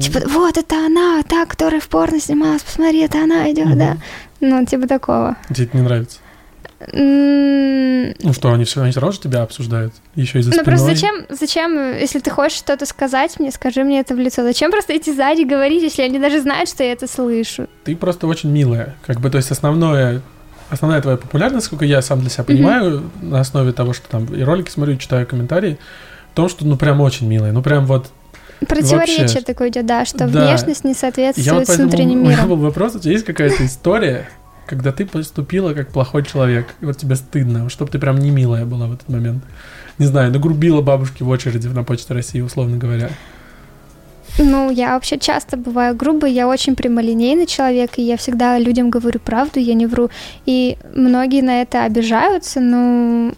Типа, вот это она, та, которая в порно снималась, посмотри, это она идет, угу. да. Ну, типа такого. Тебе это не нравится? Ну что, они все, они сразу же тебя обсуждают? Еще и за Ну просто зачем, зачем, если ты хочешь что-то сказать мне, скажи мне это в лицо. Зачем просто идти сзади говорить, если они даже знают, что я это слышу? Ты просто очень милая. Как бы, то есть основное, основная твоя популярность, сколько я сам для себя понимаю, mm-hmm. на основе того, что там и ролики смотрю, и читаю комментарии, в том, что ну прям очень милая. Ну прям вот Противоречие Вообще. такое идет, да, что да. внешность не соответствует вот с внутренним миром. У меня был вопрос, у тебя есть какая-то история, когда ты поступила как плохой человек, и вот тебе стыдно, чтобы ты прям не милая была в этот момент. Не знаю, нагрубила бабушки в очереди на Почте России, условно говоря. Ну, я вообще часто бываю грубой, я очень прямолинейный человек, и я всегда людям говорю правду, я не вру. И многие на это обижаются, но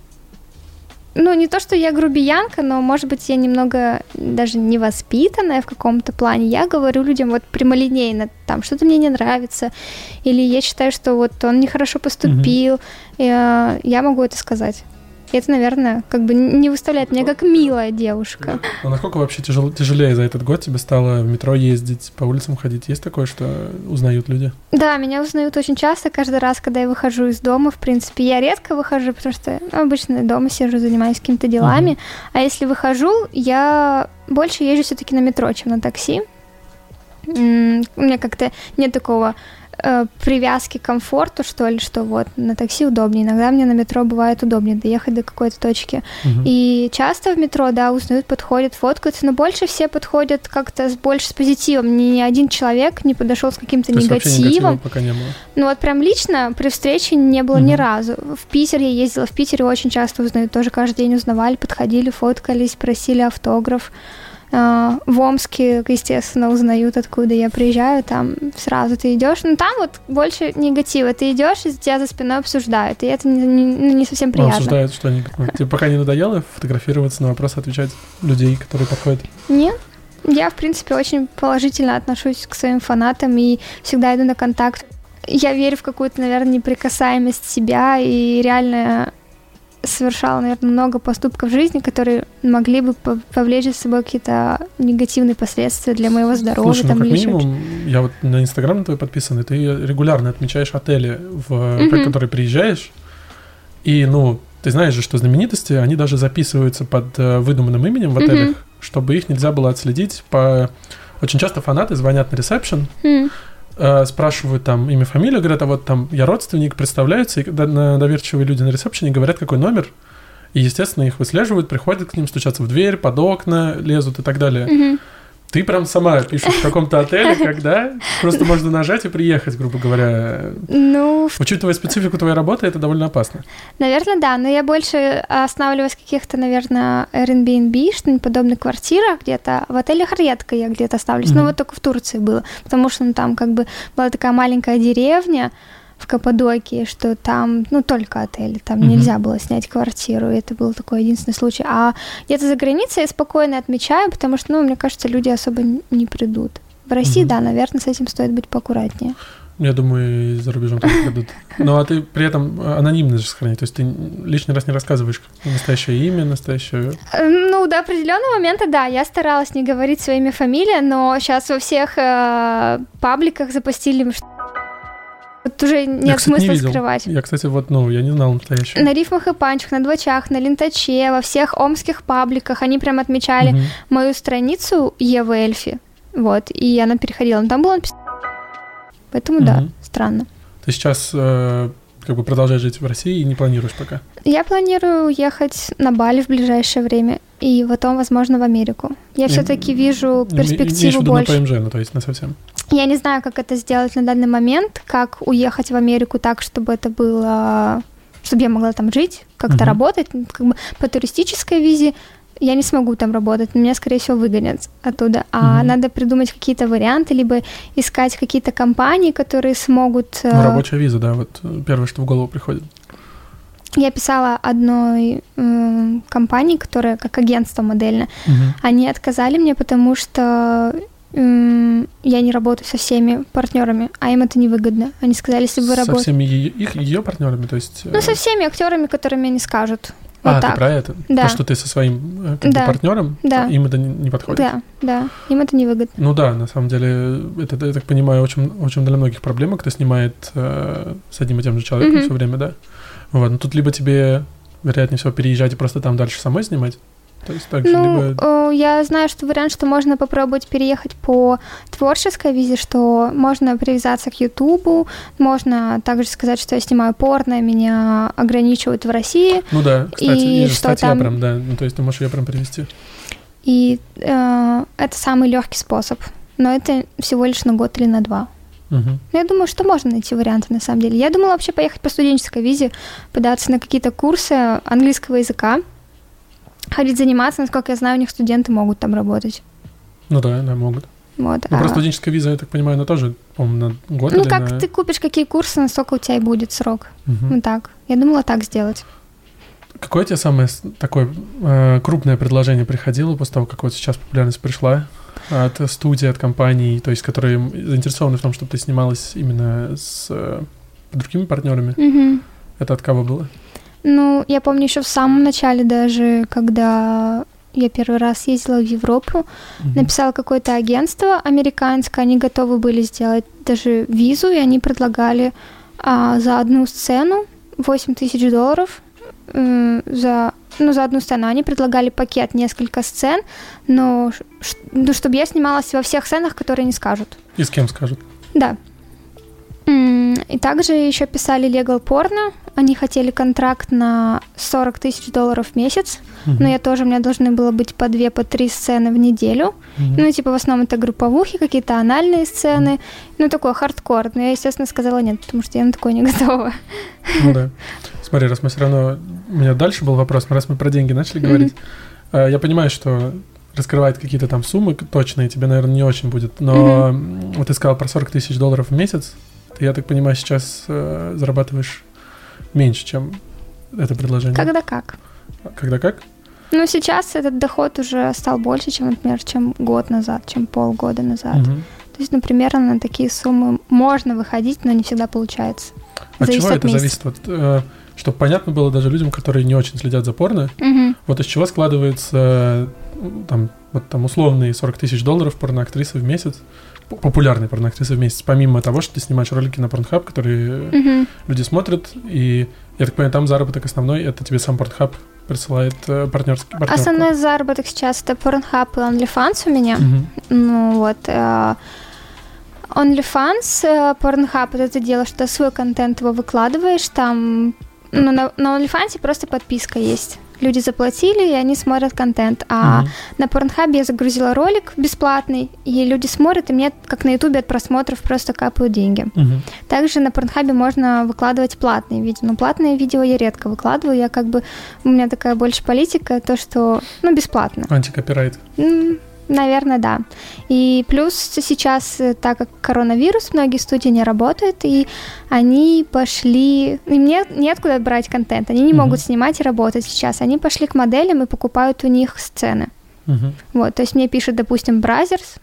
ну, не то, что я грубиянка, но, может быть, я немного даже невоспитанная в каком-то плане. Я говорю людям вот прямолинейно, там, что-то мне не нравится, или я считаю, что вот он нехорошо поступил, mm-hmm. и, э, я могу это сказать. И это, наверное, как бы не выставляет меня как милая девушка. Ну, насколько вообще тяжело, тяжелее за этот год тебе стало в метро ездить, по улицам ходить? Есть такое, что узнают люди? Да, меня узнают очень часто, каждый раз, когда я выхожу из дома. В принципе, я редко выхожу, потому что ну, обычно дома сижу, занимаюсь какими-то делами. Угу. А если выхожу, я больше езжу все-таки на метро, чем на такси. У меня как-то нет такого э, привязки к комфорту, что ли, что вот на такси удобнее. Иногда мне на метро бывает удобнее доехать до какой-то точки. Угу. И часто в метро, да, узнают, подходят, фоткаются, но больше все подходят как-то с больше с позитивом. Ни один человек не подошел с каким-то негативом. пока не было. Ну вот прям лично при встрече не было угу. ни разу. В Питер я ездила, в Питере очень часто узнают, тоже каждый день узнавали, подходили, фоткались, просили автограф. А, в Омске, естественно, узнают, откуда я приезжаю, там сразу ты идешь. Ну, там вот больше негатива. Ты идешь, и тебя за спиной обсуждают, и это не, не, ну, не совсем приятно. Ну, обсуждают, что они... Ну, тебе пока не надоело фотографироваться, на вопросы отвечать людей, которые подходят? Нет. Я, в принципе, очень положительно отношусь к своим фанатам и всегда иду на контакт. Я верю в какую-то, наверное, неприкасаемость себя и реально совершала, наверное, много поступков в жизни, которые могли бы повлечь за собой какие-то негативные последствия для моего здоровья. Слушай, ну, как минимум, я вот на Инстаграм твой подписан, и ты регулярно отмечаешь отели, в mm-hmm. которые приезжаешь, и, ну, ты знаешь же, что знаменитости, они даже записываются под э, выдуманным именем в отелях, mm-hmm. чтобы их нельзя было отследить по... Очень часто фанаты звонят на ресепшн, mm-hmm э, спрашивают там имя, фамилию, говорят, а вот там я родственник, представляются, и доверчивые люди на ресепшене говорят, какой номер, и, естественно, их выслеживают, приходят к ним, стучатся в дверь, под окна, лезут и так далее. Mm-hmm. Ты прям сама пишешь в каком-то отеле, когда просто можно нажать и приехать, грубо говоря. Ну, учитывая специфику твоей работы, это довольно опасно. Наверное, да, но я больше останавливаюсь в каких-то, наверное, Airbnb, что-нибудь подобных квартирах где-то. В отелях редко я где-то оставлюсь, mm-hmm. но вот только в Турции было, потому что ну, там как бы была такая маленькая деревня, в Каппадокии, что там, ну, только отели, там mm-hmm. нельзя было снять квартиру, и это был такой единственный случай. А где-то за границей я спокойно отмечаю, потому что, ну, мне кажется, люди особо не придут. В России, mm-hmm. да, наверное, с этим стоит быть поаккуратнее. Я думаю, и за рубежом тоже придут. Ну, а ты при этом анонимно же сохранить, то есть ты лишний раз не рассказываешь настоящее имя, настоящее... Э, ну, до определенного момента, да, я старалась не говорить своими фамилиями, но сейчас во всех э, пабликах запустили, что вот уже нет я, кстати, смысла не скрывать. Я, кстати, вот, ну, я не знал настоящего. На рифмах и панчах, на двочах, на лентаче, во всех омских пабликах они прям отмечали угу. мою страницу Евы Эльфи. Вот, и она переходила. Но там было написано... Поэтому, угу. да, странно. Ты сейчас э, как бы продолжаешь жить в России и не планируешь пока? Я планирую ехать на Бали в ближайшее время и потом, возможно, в Америку. Я все-таки вижу перспективу больше. на ПМЖ, ну то есть на совсем. Я не знаю, как это сделать на данный момент, как уехать в Америку так, чтобы это было, чтобы я могла там жить, как-то uh-huh. работать, как бы по туристической визе. Я не смогу там работать, меня, скорее всего, выгонят оттуда. А угу. надо придумать какие-то варианты, либо искать какие-то компании, которые смогут... Ну, рабочая виза, да, вот первое, что в голову приходит. Я писала одной э, компании, которая как агентство модельное. Угу. Они отказали мне, потому что я не работаю со всеми партнерами, а им это невыгодно. Они сказали, если вы работаете... Со всеми ее, их, ее партнерами, то есть... Ну, со э, всеми актерами, которыми они скажут. А, Вот ты так. про это? Да. То, что ты со своим э, как бы, Да. партнером, Да. им это не, подходит. Да, да. Им это невыгодно. Ну да, на самом деле, это, я так понимаю, очень, очень для многих проблема, кто снимает э, с одним и тем же человеком Мгм. все время, да. Вот, ну тут либо тебе, вероятнее всего, переезжать и просто там дальше самой снимать, то есть так же, Ну, либо... э, я знаю, что вариант, что можно попробовать переехать по творческой визе, что можно привязаться к Ютубу, можно также сказать, что я снимаю порно, меня ограничивают в России, Ну да, кстати, и есть что статья там- прям, да, ну то есть ты можешь ее прям привести. и э, это самый легкий способ. Но это всего лишь на год или на два. Но я думаю, что можно найти варианты на самом деле. Я думала вообще поехать по студенческой визе, податься на какие-то курсы английского языка, ходить заниматься. Насколько я знаю, у них студенты могут там работать. Ну да, да, могут. Вот. Ну а- просто студенческая виза, я так понимаю, она тоже, по-моему, на год Ну, как на- ты купишь какие курсы, настолько у тебя и будет срок. Мгм. Вот так. Я думала так сделать. Какое тебе самое такое э, крупное предложение приходило после того, как вот сейчас популярность пришла от студии, от компаний, то есть которые заинтересованы в том, чтобы ты снималась именно с э, другими партнерами? Мгм. Это от кого было? Ну, я помню еще в самом начале даже, когда я первый раз ездила в Европу, Мгм. написала какое-то агентство американское, они готовы были сделать даже визу, и они предлагали а, за одну сцену 8 тысяч долларов м, за, ну, за одну сцену. Они предлагали пакет несколько сцен, но ш- ну, чтобы я снималась во всех сценах, которые не скажут. И с кем скажут? Да. И также еще писали Legal Porno. Они хотели контракт на 40 тысяч долларов в месяц. Мгм. Но я тоже, у меня должны было быть по две, по три сцены в неделю. Мгм. Ну, типа, в основном это групповухи, какие-то анальные сцены. Ну, такой хардкор. Но я, естественно, сказала нет, потому что я на такое не готова. Ну да. Смотри, раз мы все равно... У меня дальше был вопрос, раз мы про деньги начали говорить, э, я понимаю, что раскрывать какие-то там суммы точные тебе, наверное, не очень будет, но м, вот ты сказал про 40 тысяч долларов в месяц, ты, я так понимаю, сейчас э, зарабатываешь меньше, чем это предложение. Когда как. Когда как? Ну, сейчас этот доход уже стал больше, чем, например, чем год назад, чем полгода назад. Мгм. То есть, ну, примерно на такие суммы можно выходить, но не всегда получается. От Зависит чего от это месяца. зависит? Вот, э, чтобы понятно было даже людям, которые не очень следят за порно, Мгм. вот из чего складывается э, там, вот там условные 40 тысяч долларов порноактрисы в месяц, п- популярные порноактрисы в месяц, помимо того, что ты снимаешь ролики на Pornhub, которые Мгм. люди смотрят, и я так понимаю, там заработок основной, это тебе сам Pornhub присылает э, партнерский партнерку. Основной заработок сейчас это Pornhub и OnlyFans у меня. Мгм. Ну вот. э, OnlyFans, э, Pornhub, вот это дело, что свой контент его выкладываешь, там ну, на, на OnlyFans просто подписка есть. Люди заплатили, и они смотрят контент. А Мгм. на Pornhub я загрузила ролик бесплатный, и люди смотрят, и мне, как на Ютубе, от просмотров просто капают деньги. Мгм. Также на Порнхабе можно выкладывать платные видео, но платные видео я редко выкладываю, я как бы, у меня такая больше политика, то, что, ну, бесплатно. Антикопирайт. М, Наверное, да. И плюс сейчас, э, так как коронавирус, многие студии не работают, и они пошли... Им нет, неоткуда брать контент, они не Мгм. могут снимать и работать сейчас. Они пошли к моделям и покупают у них сцены. Мгм. Вот, то есть мне пишет, допустим, Brazzers,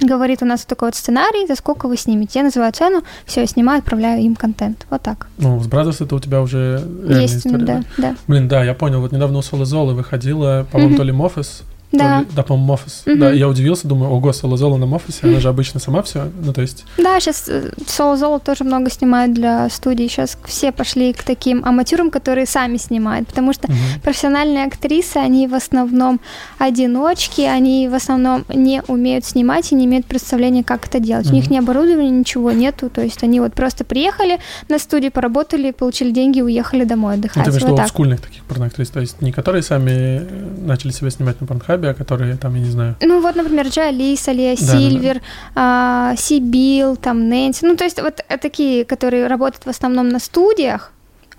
говорит, у нас вот такой вот сценарий, за сколько вы снимете. Я называю цену, все, я снимаю, отправляю им контент. Вот так. Ну, с Brazzers это у тебя уже Есть, история, да, да. Блин, да, я понял. Вот недавно у Solazola выходила, по-моему, Мгм. то ли Mofos, Да, ли- да, по-моему, Mofos. Мгм. Да, я удивился, думаю, ого, Solazola на Mofos е, она же обычно сама все, ну, то есть... да, сейчас Solazola тоже много снимает для студий. Сейчас все пошли к таким аматюрам, которые сами снимают, потому что мгм. профессиональные актрисы, они в основном одиночки, они в основном не умеют снимать и не имеют представления, как это делать. У них ни оборудования, ничего нету, то есть они вот просто приехали на студию, поработали, получили деньги уехали домой Ну, отдыхать. ты имеешь вот так. таких порноактрис, то есть не которые сами э, начали себя снимать на Порнхабе, а которые там, я не знаю... Ну вот, например, Джо Алиса, Лия Да-да-да. Сильвер, а, Сибил, там Нэнси. Ну, то есть вот э, такие, которые работают в основном на студиях.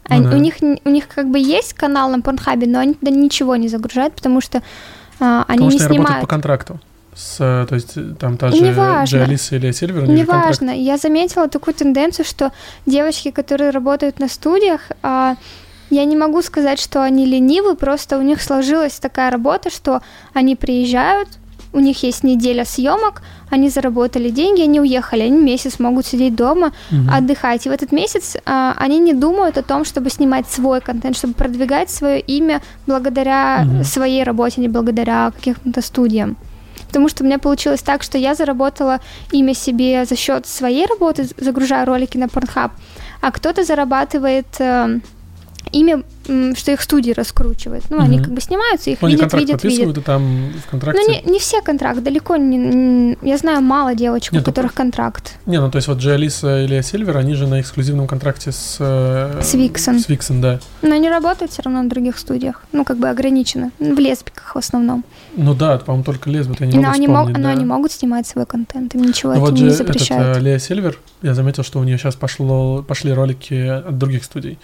Ну Они- да. у, них, у них как бы есть канал на Порнхабе, но они туда ничего не загружают, потому что а, они Потому не что снимают. по контракту. С, э, то есть э, там та же неважно. Джей Алиса или Сильвер, у контракт. Неважно. Я заметила такую тенденцию, что девочки, которые работают на студиях, а, я не могу сказать, что они ленивы, просто у них сложилась такая работа, что они приезжают, у них есть неделя съемок, они заработали деньги, они уехали, они месяц могут сидеть дома, угу. отдыхать. И в этот месяц а, они не думают о том, чтобы снимать свой контент, чтобы продвигать свое имя благодаря угу. своей работе, а не благодаря каким-то студиям. Потому что у меня получилось так, что я заработала имя себе за счет своей работы, загружая ролики на Pornhub, а кто-то зарабатывает имя, что их студии раскручивают. Ну, угу. они как бы снимаются, их ну, видят, видят, видят. И там в контракте... Ну, не, не все контракт, далеко не. Я знаю мало девочек, Нет, у которых то... контракт. Не, ну то есть вот Джиалиса или Сильвер, они же на эксклюзивном контракте с... Э, с Виксон. С Виксон, да. Но они работают все равно на других студиях. Ну, как бы ограничено. В лесбиках в основном. Ну да, по-моему, только лесбик, я не но могу они. Мог, да. Но они могут снимать свой контент, им ничего ну, вот не запрещают. Этот, э, Лея Сильвер, я заметил, что у нее сейчас пошло, пошли ролики от других студий.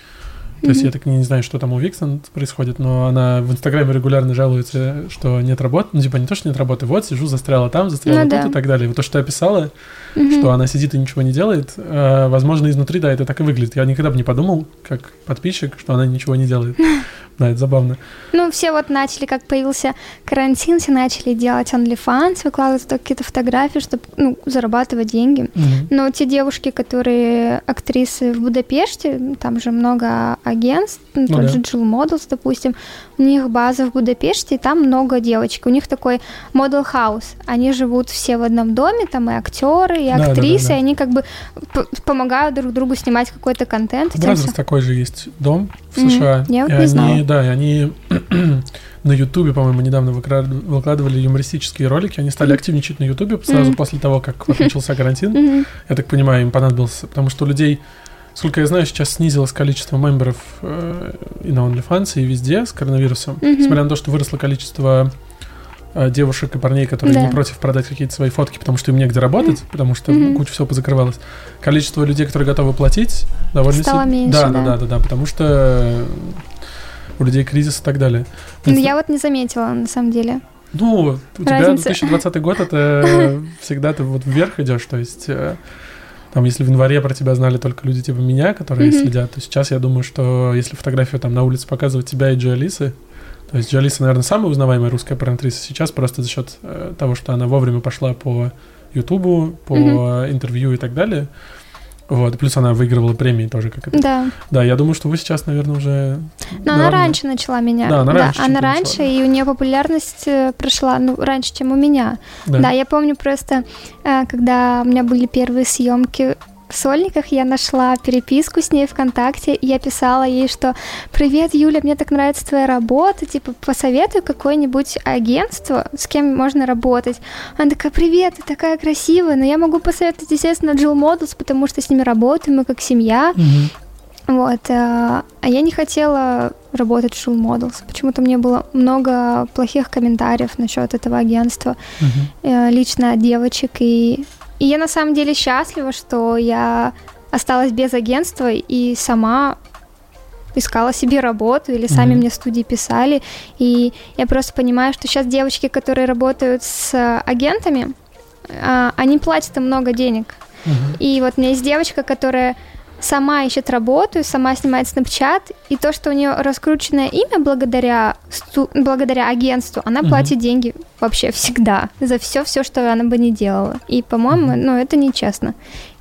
То есть я так не знаю, что там у Виксон происходит, но она в Инстаграме регулярно жалуется, что нет работы. Ну, типа, не то, что нет работы, вот, сижу, застряла там, застряла ну, тут да. и так далее. Вот то, что ты описала, mm-hmm. что она сидит и ничего не делает, э, возможно, изнутри, да, это так и выглядит. Я никогда бы не подумал, как подписчик, что она ничего не делает. Да, это забавно. Ну, все вот начали, как появился карантин, все начали делать OnlyFans, выкладывать какие-то фотографии, чтобы ну, зарабатывать деньги. Mm-hmm. Но те девушки, которые актрисы в Будапеште, там же много агентств, ну, тот да. же Jill Models, допустим, у них база в Будапеште, и там много девочек. У них такой модел хаус. Они живут все в одном доме, там и актеры, и актрисы, да, да, да, да. и они как бы помогают друг другу снимать какой-то контент. В такой же есть дом в США. Mm-hmm. Я вот не они. Да, они на Ютубе, по-моему, недавно выкладывали юмористические ролики. Они стали активничать на Ютубе сразу mm-hmm. после того, как вот начался карантин. Mm-hmm. Я так понимаю, им понадобился, потому что у людей Сколько я знаю, сейчас снизилось количество мемберов э, и на OnlyFans, и везде с коронавирусом. Mm-hmm. Несмотря на то, что выросло количество э, девушек и парней, которые да. не против продать какие-то свои фотки, потому что им негде работать, mm-hmm. потому что mm-hmm. куча всего позакрывалась. Количество людей, которые готовы платить, довольно Стало меньше, да, да, да, да, да, потому что у людей кризис и так далее. Ну, я вот не заметила, на самом деле. Ну, у Разница. тебя 2020 год, это всегда ты вот вверх идешь, то есть э, там, если в январе про тебя знали только люди типа меня, которые mm-hmm. следят, то сейчас я думаю, что если фотографию там на улице показывают тебя и Джи Алисы, то есть Джи Алиса, наверное, самая узнаваемая русская порнотриса сейчас просто за счет э, того, что она вовремя пошла по Ютубу, по mm-hmm. интервью и так далее. Вот, плюс она выигрывала премии тоже, как это. Да. Да, я думаю, что вы сейчас, наверное, уже. Но она раньше начала меня. Да, она раньше. Да, она раньше, начала, да. и у нее популярность э, прошла, ну, раньше, чем у меня. Да, да я помню просто, э, когда у меня были первые съемки в сольниках я нашла переписку с ней ВКонтакте, и я писала ей, что «Привет, Юля, мне так нравится твоя работа, типа, посоветуй какое-нибудь агентство, с кем можно работать». Она такая «Привет, ты такая красивая, но я могу посоветовать, естественно, Jill Models, потому что с ними работаем, мы как семья». Вот, а, а я не хотела работать в Jill Models. Почему-то мне было много плохих комментариев насчет этого агентства, uh-huh. лично от девочек, и и я на самом деле счастлива, что я осталась без агентства и сама искала себе работу, или сами mm-hmm. мне студии писали. И я просто понимаю, что сейчас девочки, которые работают с агентами, а, они платят им много денег. Mm-hmm. И вот у меня есть девочка, которая сама ищет работу, сама снимает Snapchat, и то, что у нее раскрученное имя благодаря, сту- благодаря агентству, она угу. платит деньги вообще всегда за все, все, что она бы не делала. И, по-моему, угу. ну, это нечестно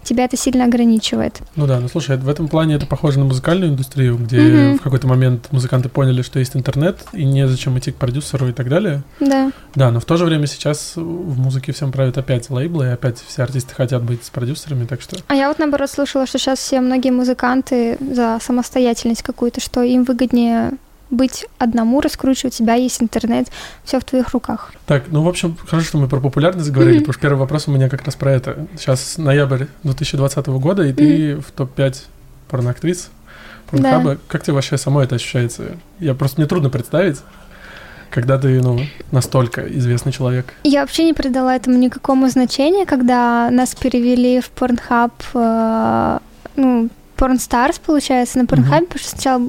тебя это сильно ограничивает. Ну да, ну слушай, в этом плане это похоже на музыкальную индустрию, где mm-hmm. в какой-то момент музыканты поняли, что есть интернет, и незачем идти к продюсеру и так далее. Да. Да, но в то же время сейчас в музыке всем правят опять лейблы, и опять все артисты хотят быть с продюсерами, так что... А я вот наоборот слышала, что сейчас все многие музыканты за самостоятельность какую-то, что им выгоднее быть одному, раскручивать себя, есть интернет, все в твоих руках. Так, ну, в общем, хорошо, что мы про популярность говорили, mm-hmm. потому что первый вопрос у меня как раз про это. Сейчас ноябрь 2020 года, и mm-hmm. ты в топ-5 порноактрис порнхаба. Да. Как тебе вообще само это ощущается? Я просто, мне трудно представить, когда ты, ну, настолько известный человек? Я вообще не придала этому никакому значения, когда нас перевели в Pornhub, э, ну, Porn Stars, получается, на Pornhub, mm-hmm. потому что сначала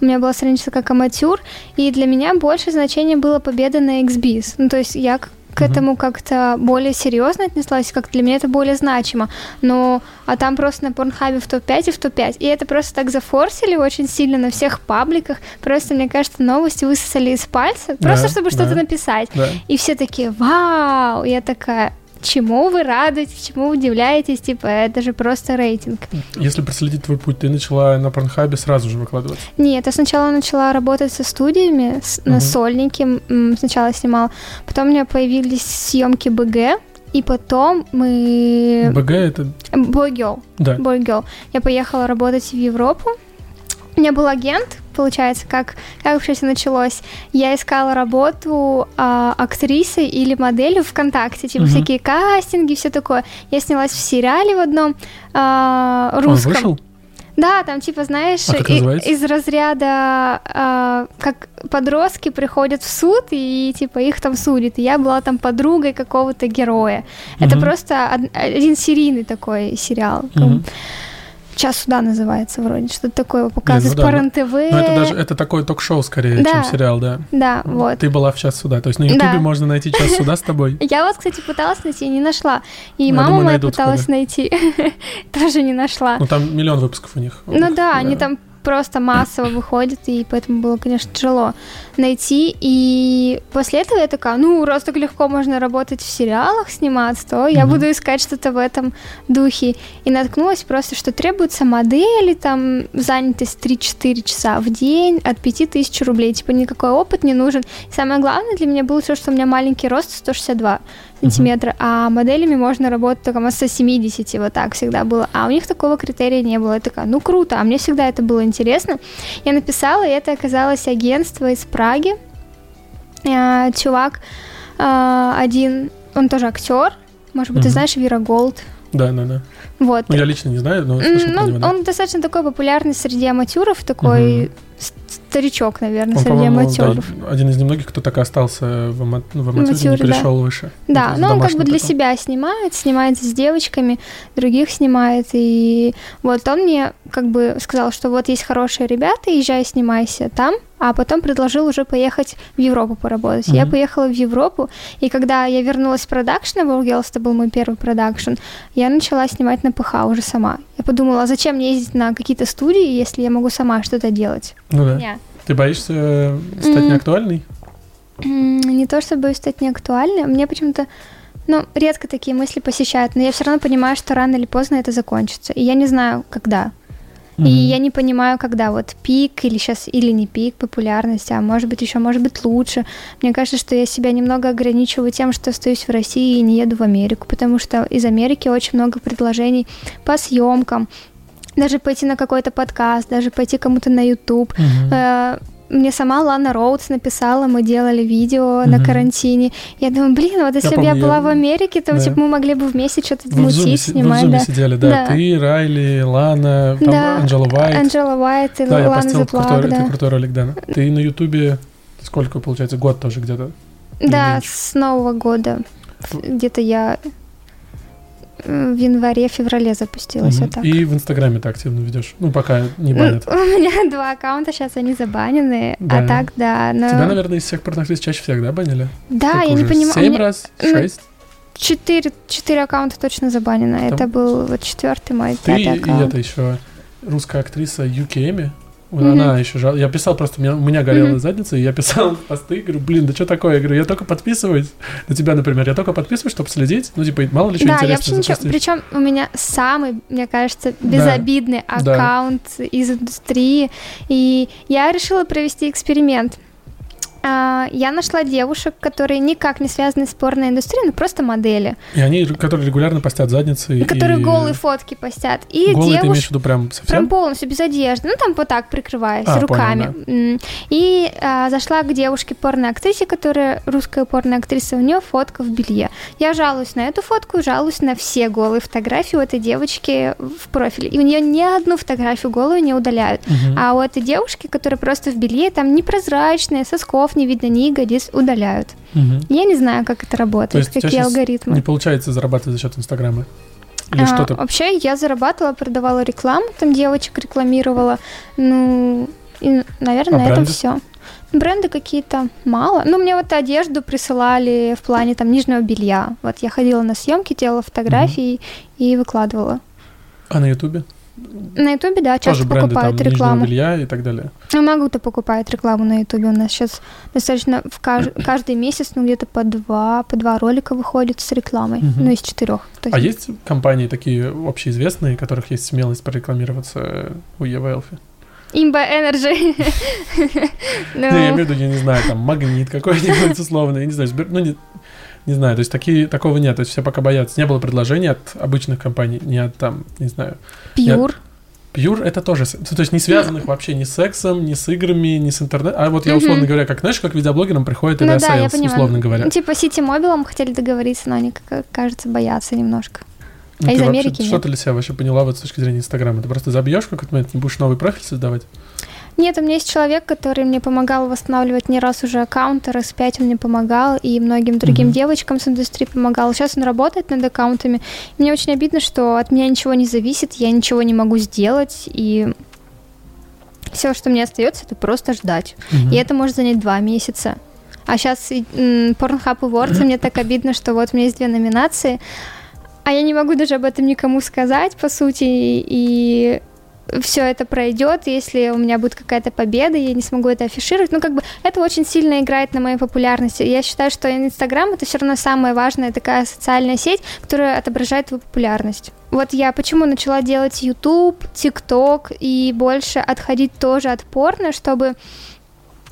у меня была страница как аматюр, и для меня больше значение было победа на XBIS. Ну, то есть я к этому как-то более серьезно отнеслась, как для меня это более значимо. Но а там просто на Порнхабе в топ-5 и в топ-5. И это просто так зафорсили очень сильно на всех пабликах. Просто, мне кажется, новости высосали из пальца, просто Да, чтобы да. что-то написать. Да. И все такие, вау! Я такая, чему вы радуетесь, чему удивляетесь, типа, это же просто рейтинг. Если проследить твой путь, ты начала на Порнхабе сразу же выкладывать. Нет, я сначала начала работать со студиями, с- на Мгм. сольнике, сначала снимала, потом у меня появились съемки БГ, и потом мы... БГ это... Бойгел. Да. Бойгел. Я поехала работать в Европу. У меня был агент, получается, как, как вообще все началось. Я искала работу а, актрисой или моделью ВКонтакте, типа Мгм. всякие кастинги, все такое. Я снялась в сериале в одном а, Он русском. вышел? Да, там типа, знаешь, А и- из разряда, а, как подростки приходят в суд и типа их там судят. И я была там подругой какого-то героя. Это Мгм. просто од- один серийный такой сериал. Мгм. Час суда называется вроде, что-то такое показывают ну да, по ну- РЕН-ТВ. Ну, это даже это такое ток-шоу скорее, Да. чем сериал, да. Да, вот. Ты была в час суда. То есть на Ютубе Да. можно найти час суда с тобой. Я вот, кстати, пыталась найти, не нашла. И Ну, мама думаю, моя найдут пыталась скоро. найти, тоже не нашла. Ну, там миллион выпусков у них. Ну да, они там просто массово выходят, и поэтому было, конечно, тяжело найти. И после этого я такая, ну, раз так легко можно работать в сериалах, сниматься, то я Мгм. буду искать что-то в этом духе. И наткнулась просто, что требуются модели, там, занятость 3-4 часа в день, от 5000 рублей. Типа никакой опыт не нужен. И самое главное для меня было то, что у меня маленький рост 162 сантиметра, а моделями можно работать только со 70, вот так всегда было. А у них такого критерия не было. Я такая, ну круто, а мне всегда это было интересно. Я написала, и это оказалось агентство из Праги. А, Чувак а, один, он тоже актер. Может быть, ты Мгм. знаешь Вира Голд. Да, да, да. Вот. Ну, я лично не знаю, но слышал про Ну, него, да. он достаточно такой популярный среди аматюров, такой Мгм. Старичок, наверное, Он, среди по-моему, да, один из немногих, кто так и остался в, ама- в аматюре, не Аматюре, да. перешел выше. Да, из но он как бы для такого. себя снимает, снимает с девочками, других снимает, и вот он мне как бы сказал, что вот есть хорошие ребята, езжай, снимайся там, а потом предложил уже поехать в Европу поработать. Я Мгм. поехала в Европу, и когда я вернулась с продакшена, World Girls, это был мой первый продакшн, я начала снимать на ПХ уже сама. Я подумала, а зачем мне ездить на какие-то студии, если я могу сама что-то делать? Ну да. Не. Ты боишься э, стать М. неактуальной? М, Не то чтобы стать неактуальной, мне почему-то, ну, редко такие мысли посещают, но я все равно понимаю, что рано или поздно это закончится, и я не знаю, когда. И Мгм. я не понимаю, когда вот пик или сейчас или не пик популярности, а может быть еще, может быть лучше. Мне кажется, что я себя немного ограничиваю тем, что остаюсь в России и не еду в Америку, потому что из Америки очень много предложений по съемкам, даже пойти на какой-то подкаст, даже пойти кому-то на YouTube. Мгм. Э, Мне сама Лана Роудс написала, мы делали видео на Мгм. карантине. Я думаю, блин, вот если бы я была я- в Америке, то да. типа, мы могли бы вместе что-то Вы мутить, вы в снимать. Зуме да. сидели, да. Да. Ты, Райли, Лана, там Да, Анджела Уайт. Анджела Уайт и Да, Лана Заплак, крутой, да. это крутой ролик, да. Ты на Ютубе сколько, получается, год тоже где-то? Да, с Нового года. Где-то я в январе-феврале запустилась Мгм. вот так. И в Инстаграме ты активно ведешь. Ну, пока не банят. У меня два аккаунта, сейчас они забанены, Да. а так, да. Но... Тебя, наверное, из всех порноактрис чаще всех, да, банили? Да, Сколько я не уже? понимаю. у Семь меня раз? Шесть? Четыре, четыре аккаунта точно забанено. Там- Это был вот четвертый мой Ты пятый и аккаунт. это еще русская актриса Юки Эми. Мгм. Она еще жал... Я писал просто, у меня, у меня горела Мгм. задница, и я писал посты, говорю, блин, да что такое? Я говорю, я только подписываюсь. На тебя, например, я только подписываюсь, чтобы следить. Ну, типа, мало ли что Да, ничего. запустить. Причем у меня самый, мне кажется, безобидный Да. аккаунт из индустрии. И я решила провести эксперимент. А, Я нашла девушек, которые никак не связаны с порной индустрией, но просто модели, И они, которые регулярно постят задницы. и которые и... голые фотки постят. И Голые ты имеешь в виду прям прям совсем? полностью без одежды, ну там вот так прикрываясь А, руками. понял, М. И а, зашла к девушке порной актрисе, которая русская порная актриса, у нее фотка в белье. Я жалуюсь на эту фотку, жалуюсь на все голые фотографии у этой девочки в профиле. И у нее ни одну фотографию голую не удаляют. Мгм. А у этой девушки, которая просто в белье, там непрозрачные, сосков не видно, ни ягодиц, удаляют. Мгм. Я не знаю, как это То работает, есть у тебя какие алгоритмы. Не получается зарабатывать за счет Инстаграма? Или А, что-то? Вообще, я зарабатывала, продавала рекламу, там девочек рекламировала. Ну, и, наверное, А на этом все. Бренды какие-то мало. Ну, мне вот одежду присылали в плане там нижнего белья. Вот я ходила на съемки, делала фотографии mm-hmm. и выкладывала. А на Ютубе? На Ютубе, да, часто Тоже бренды, покупают там, рекламу. белья и так далее. Ну, много-то покупает рекламу на Ютубе. У нас сейчас достаточно в кажд... каждый месяц, ну, где-то по два, по два ролика выходит с рекламой. Мгм. Ну, из четырех. То А есть компании такие общеизвестные, у которых есть смелость прорекламироваться у Евелфи? Имба Energy. Ну, я имею в виду, я не знаю, там, магнит какой-нибудь условно, я не знаю, ну, не, знаю, то есть такие, такого нет, то есть все пока боятся. Не было предложений от обычных компаний, не от там, не знаю. Пьюр. Пьюр это тоже, то есть не связанных вообще ни с сексом, ни с играми, ни с интернетом. А вот я условно говоря, как знаешь, как видеоблогерам приходит Ну да, я понимаю. условно говоря. Типа Сити Мобилом хотели договориться, но они, как- кажется, боятся немножко. Ну, а ты из вообще- Америки Что нет. ты для себя вообще поняла вот с точки зрения Инстаграма? Ты просто забьешь в какой-то момент, не будешь новый профиль создавать? Нет, у меня есть человек, который мне помогал восстанавливать не раз уже аккаунты, раз пять он мне помогал, и многим другим Мгм. девочкам с индустрии помогал. Сейчас он работает над аккаунтами. Мне очень обидно, что от меня ничего не зависит, я ничего не могу сделать, и все, что мне остается, это просто ждать. Мгм. И это может занять два месяца. А сейчас Pornhub Awards, мне так обидно, что вот у меня есть две номинации, а я не могу даже об этом никому сказать, по сути, и все это пройдет, если у меня будет какая-то победа, я не смогу это афишировать. Ну, как бы это очень сильно играет на моей популярности. Я считаю, что Инстаграм это все равно самая важная такая социальная сеть, которая отображает твою популярность. Вот я почему начала делать YouTube, TikTok и больше отходить тоже от порно, чтобы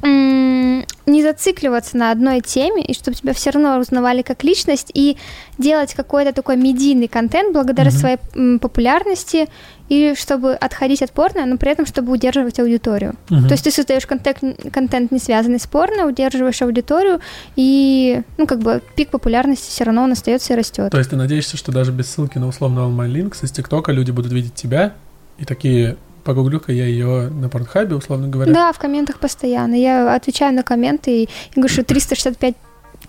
не зацикливаться на одной теме, и чтобы тебя все равно узнавали как личность, и делать какой-то такой медийный контент благодаря Мгм. своей популярности, и чтобы отходить от порно, но при этом чтобы удерживать аудиторию. Мгм. То есть ты создаешь контент, контент, не связанный с порно, удерживаешь аудиторию, и, ну, как бы пик популярности все равно он остается и растет. То есть ты надеешься, что даже без ссылки на условно All Links из ТикТока люди будут видеть тебя и такие, погуглю-ка я ее на Порнхабе, условно говоря. Да, в комментах постоянно. Я отвечаю на комменты и, и говорю, что 365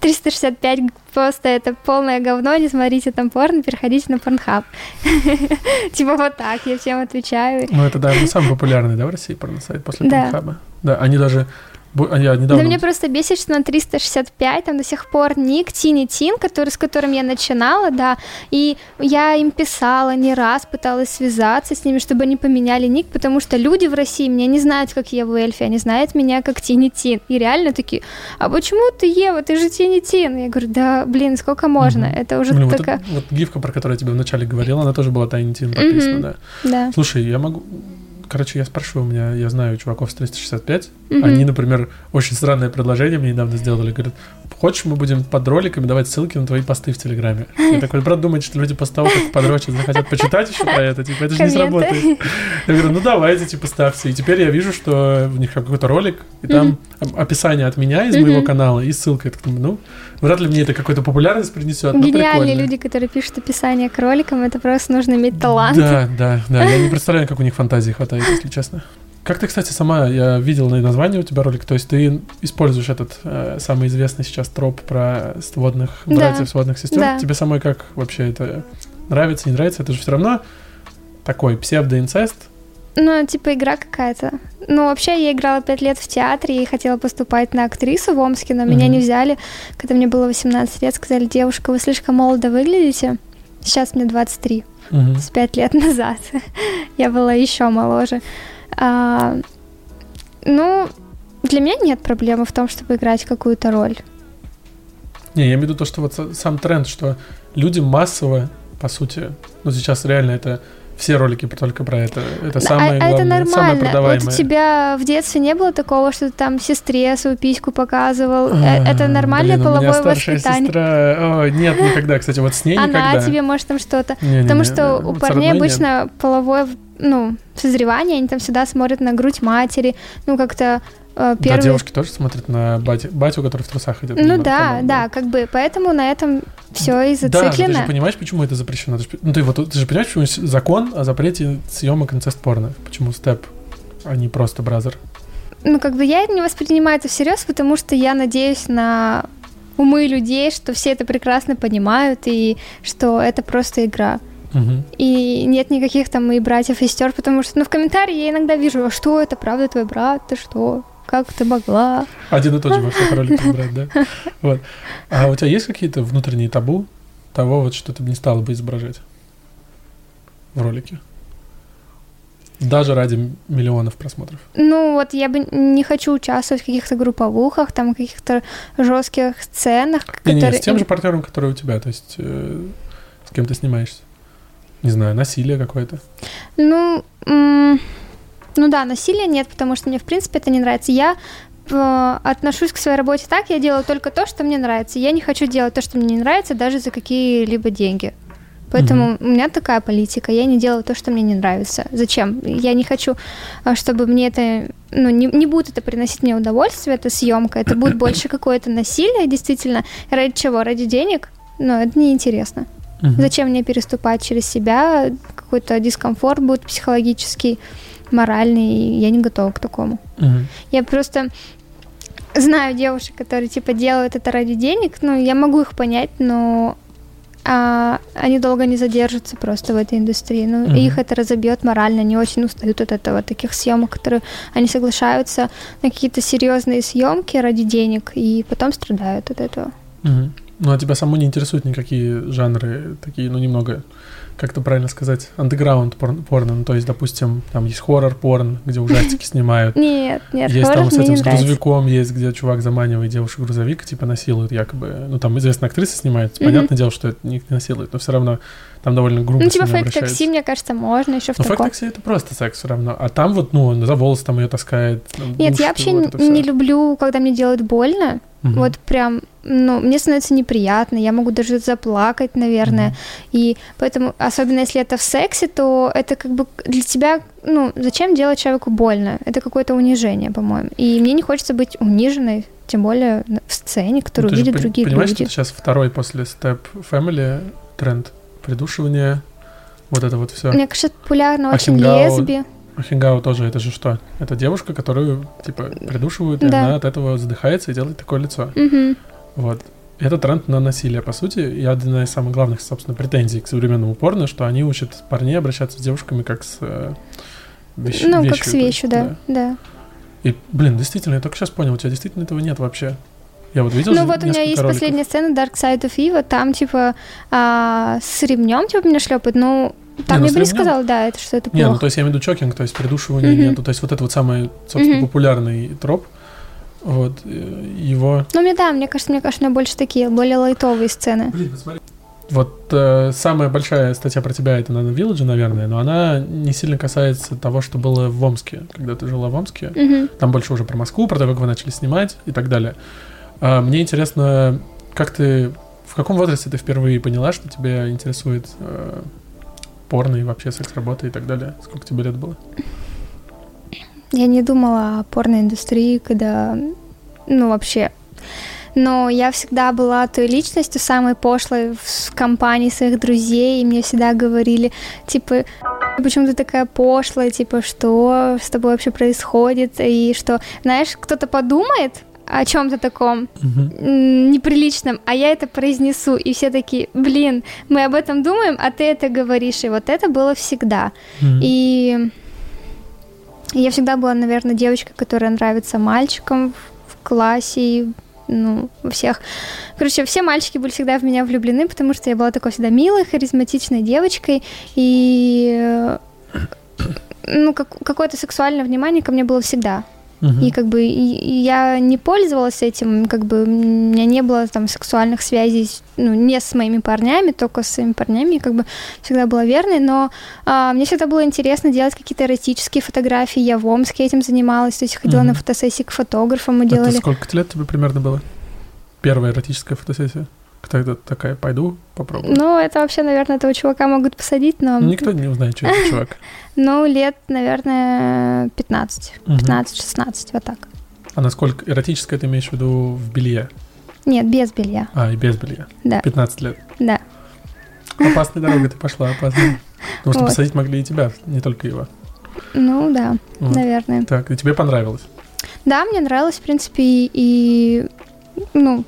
365 просто это полное говно, не смотрите там порно, переходите на порнхаб. Типа вот так, я всем отвечаю. Ну, это, да, самый популярный, да, в России порносайт после Да. Порнхаба? Да, они даже... а Я Да недавно... мне просто бесит, что на 365 там до сих пор ник Тини Тин, который, с которым я начинала, да, и я им писала не раз, пыталась связаться с ними, чтобы они поменяли ник, потому что люди в России меня не знают, как Еву Эльфи, они знают меня как Тини Тин. И реально такие, а почему ты Ева, ты же Тини Тин? Я говорю, да, блин, сколько можно? Мгм. Это уже Блин, вот, такая... это- вот гифка, про которую я тебе вначале говорил, она тоже была Teen подписана, Мгм. да. Да. Слушай, я могу... Короче, я спрашиваю, у меня, я знаю чуваков с 365, Мгм. они, например, очень странное предложение мне недавно сделали, говорят, хочешь, мы будем под роликами давать ссылки на твои посты в Телеграме? Я такой, брат, думает, что люди после того, как подрочат, захотят почитать еще про это, типа, это же не сработает. Я говорю, ну давайте, типа, ставьте. И теперь я вижу, что у них какой-то ролик, и там оп- описание от меня из моего канала и ссылка. Я так думаю, ну, вряд ли мне это какую-то популярность принесет, Гениальные люди, которые пишут описание к роликам, это просто нужно иметь талант. Да, да, да. Я не представляю, как у них фантазии хватает, если честно. Как ты, кстати, сама, я видел на название у тебя ролик, то есть ты используешь этот э, самый известный сейчас троп про сводных Да. братьев, сводных сестер. Да. Тебе самой как вообще это нравится, не нравится? Это же все равно такой псевдоинцест. Ну, типа игра какая-то. Ну, вообще, я играла пять лет в театре и хотела поступать на актрису в Омске, но меня Мгм. не взяли. Когда мне было 18 лет, сказали, девушка, вы слишком молодо выглядите. Сейчас мне 23, Мгм. с пять лет назад. я была еще моложе. А, ну, для меня нет проблемы в том, чтобы играть какую-то роль. Не, я имею в виду то, что вот са- сам тренд, что люди массово, по сути, ну сейчас реально это все ролики только про это. Это самое а, главное, это самое нормально. продаваемое. Вот у тебя в детстве не было такого, что ты там сестре свою письку показывал. Э, Это А, нормальное блин, у меня половое старшая воспитание. сестра... Ой, нет, никогда, кстати, вот с ней Она никогда. тебе может там что-то. Потому что у вот с парней родной нет. обычно половое, ну, созревание, они там всегда смотрят на грудь матери, ну, как-то э, Да, первый... девушки тоже смотрят на батю, батю, который в трусах идет. Ну да, по-моему, да, как бы, поэтому на этом все и Да, но ты зациклено. же понимаешь, почему это запрещено? Ты ж- ну, ты, вот, ты же понимаешь, почему закон о запрете съемок инцест-порно? Почему степ, а не просто бразер? Ну, как бы я не воспринимаю это всерьез, потому что я надеюсь на умы людей, что все это прекрасно понимают и что это просто игра. Мгм. И нет никаких там и братьев и сестер, потому что, ну, в комментарии я иногда вижу, а что это, правда твой брат, ты что? Как ты могла? Один и тот же во всех роликах брать, да? Вот. А у тебя есть какие-то внутренние табу того, вот, что ты бы не стала бы изображать в ролике? Даже ради миллионов просмотров. Ну, вот я бы не хочу участвовать в каких-то групповухах, там, каких-то жестких сценах. Не, которые... не, с тем же партнером, который у тебя, то есть э, с кем ты снимаешься. Не знаю, насилие какое-то. Ну, м- ну да, насилия нет, потому что мне, в принципе, это не нравится. Я э, отношусь к своей работе так, я делаю только то, что мне нравится. Я не хочу делать то, что мне не нравится, даже за какие-либо деньги. Поэтому mm-hmm. у меня такая политика. Я не делаю то, что мне не нравится. Зачем? Я не хочу, а, чтобы мне это, ну, не, не будет это приносить мне удовольствие, эта съемка. Это будет больше какое-то насилие, действительно. Ради чего? Ради денег? Но это неинтересно. Mm-hmm. Зачем мне переступать через себя? Какой-то дискомфорт будет психологический, моральный. И я не готова к такому. Mm-hmm. Я просто знаю девушек, которые типа делают это ради денег, ну, я могу их понять, но а, они долго не задержатся просто в этой индустрии. Ну, mm-hmm. их это разобьет морально, они очень устают от этого, таких съемок, которые они соглашаются на какие-то серьезные съемки ради денег и потом страдают от этого. Mm-hmm. Ну, а тебя саму не интересуют никакие жанры, такие, ну, немного как это правильно сказать, андеграунд порно, ну, то есть, допустим, там есть horror porn, где ужастики снимают. Нет, нет, Есть там с этим, с грузовиком есть, где чувак заманивает девушек грузовик, типа насилует якобы. Ну, там известная актриса снимает, понятное дело, что это не насилует, но все равно там довольно грубо Ну, типа Fake Taxi, мне кажется, можно еще в Ну, Fake Taxi — это просто секс все равно. А там вот, ну, за волосы там ее таскает. Нет, я вообще не люблю, когда мне делают больно. Угу. Вот прям, ну, мне становится неприятно, я могу даже заплакать, наверное. Угу. И поэтому, особенно если это в сексе, то это как бы для тебя, ну, зачем делать человеку больно? Это какое-то унижение, по-моему. И мне не хочется быть униженной, тем более в сцене, которую ну, видят другие понимаешь, люди. Понимаешь, что сейчас второй после Step Family тренд придушивание, вот это вот все. Мне кажется, популярно а очень лесби. Хингау тоже это же что? Это девушка, которую, типа, придушивают, да. и она от этого задыхается и делает такое лицо. Угу. Вот. Это тренд на насилие, по сути, и одна из самых главных, собственно, претензий к современному порно, что они учат парней обращаться с девушками как с э, вещь, Ну, вещью, как с вещью, да, да, да. И, блин, действительно, я только сейчас понял, у тебя действительно этого нет вообще. Я вот видел Ну вот у меня есть роликов. последняя сцена Dark Side of Eve, там типа а, с ремнем типа меня шлепают, ну там не, ну, я бы не сказала, да, это что это плохо. Не, ну то есть я имею в виду чокинг, то есть придушивания mm-hmm. нету, то есть вот это вот самый, собственно, mm-hmm. популярный троп, вот, э, его... Ну, мне да, мне кажется, мне кажется, больше такие, более лайтовые сцены. Блин, посмотри. Вот э, самая большая статья про тебя это на Village, наверное, но она не сильно касается того, что было в Омске, когда ты жила в Омске. Mm-hmm. Там больше уже про Москву, про то, как вы начали снимать и так далее. А, мне интересно, как ты, в каком возрасте ты впервые поняла, что тебя интересует э, порно и вообще секс-работа и так далее? Сколько тебе лет было? Я не думала о порной индустрии, когда, ну, вообще. Но я всегда была той личностью, самой пошлой в компании своих друзей, и мне всегда говорили, типа, почему ты такая пошлая, типа, что с тобой вообще происходит, и что, знаешь, кто-то подумает, о чем-то таком угу. неприличном, а я это произнесу, и все такие, блин, мы об этом думаем, а ты это говоришь, и вот это было всегда. Угу. И я всегда была, наверное, девочкой, которая нравится мальчикам в классе, и, ну, у всех. Короче, все мальчики были всегда в меня влюблены, потому что я была такой всегда милой, харизматичной девочкой, и ну, как, какое-то сексуальное внимание ко мне было всегда. И как бы и, я не пользовалась этим, как бы у меня не было там сексуальных связей, ну, не с моими парнями, только с своими парнями, как бы всегда была верной, но а, мне всегда было интересно делать какие-то эротические фотографии, я в Омске этим занималась, то есть ходила угу. на фотосессии к фотографам, мы делали. Это сколько лет тебе примерно было? Первая эротическая фотосессия? Тогда такая, пойду попробую. Ну, это вообще, наверное, этого чувака могут посадить, но... Никто не узнает, что это чувак. Ну, лет, наверное, 15. 15-16, вот так. А насколько эротическое ты имеешь в виду в белье? Нет, без белья. А, и без белья. Да. 15 лет. Да. Опасной дорогой ты пошла, опасной. Потому что вот. посадить могли и тебя, не только его. Ну да, вот. наверное. Так, и тебе понравилось? Да, мне нравилось, в принципе, и, и ну,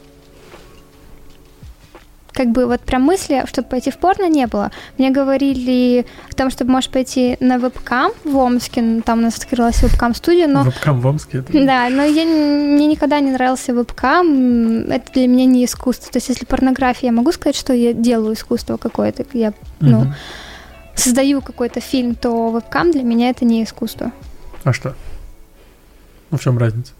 как бы вот прям мысли, чтобы пойти в порно, не было. Мне говорили о том, чтобы можешь пойти на вебкам в Омске, там у нас открылась вебкам-студия, но... Вебкам в Омске? Это... Да, но я, мне никогда не нравился вебкам, это для меня не искусство. То есть если порнография, я могу сказать, что я делаю искусство какое-то, я, ну, угу. создаю какой-то фильм, то вебкам для меня это не искусство. А что? Ну, в чем разница?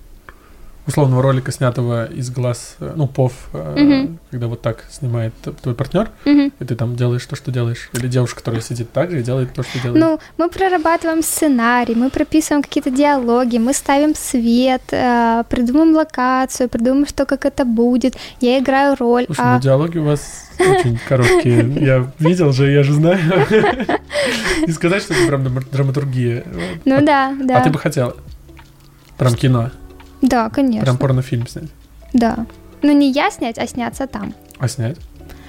Условного ролика, снятого из глаз, э, ну, пов, угу. когда вот так снимает твой партнер, угу. и ты там делаешь то, что делаешь, или девушка, которая сидит так же и делает то, что делает. Ну, мы прорабатываем сценарий, мы прописываем какие-то диалоги, мы ставим свет, э, придумываем локацию, придумываем, что как это будет, я играю роль. Слушай, а... ну диалоги у вас очень короткие. Я видел же, я же знаю. Не сказать, что это прям драматургия. Ну да, да. А ты бы хотела? Прям кино. Да, конечно. Прям порнофильм снять? Да. Ну, не я снять, а сняться там. А снять?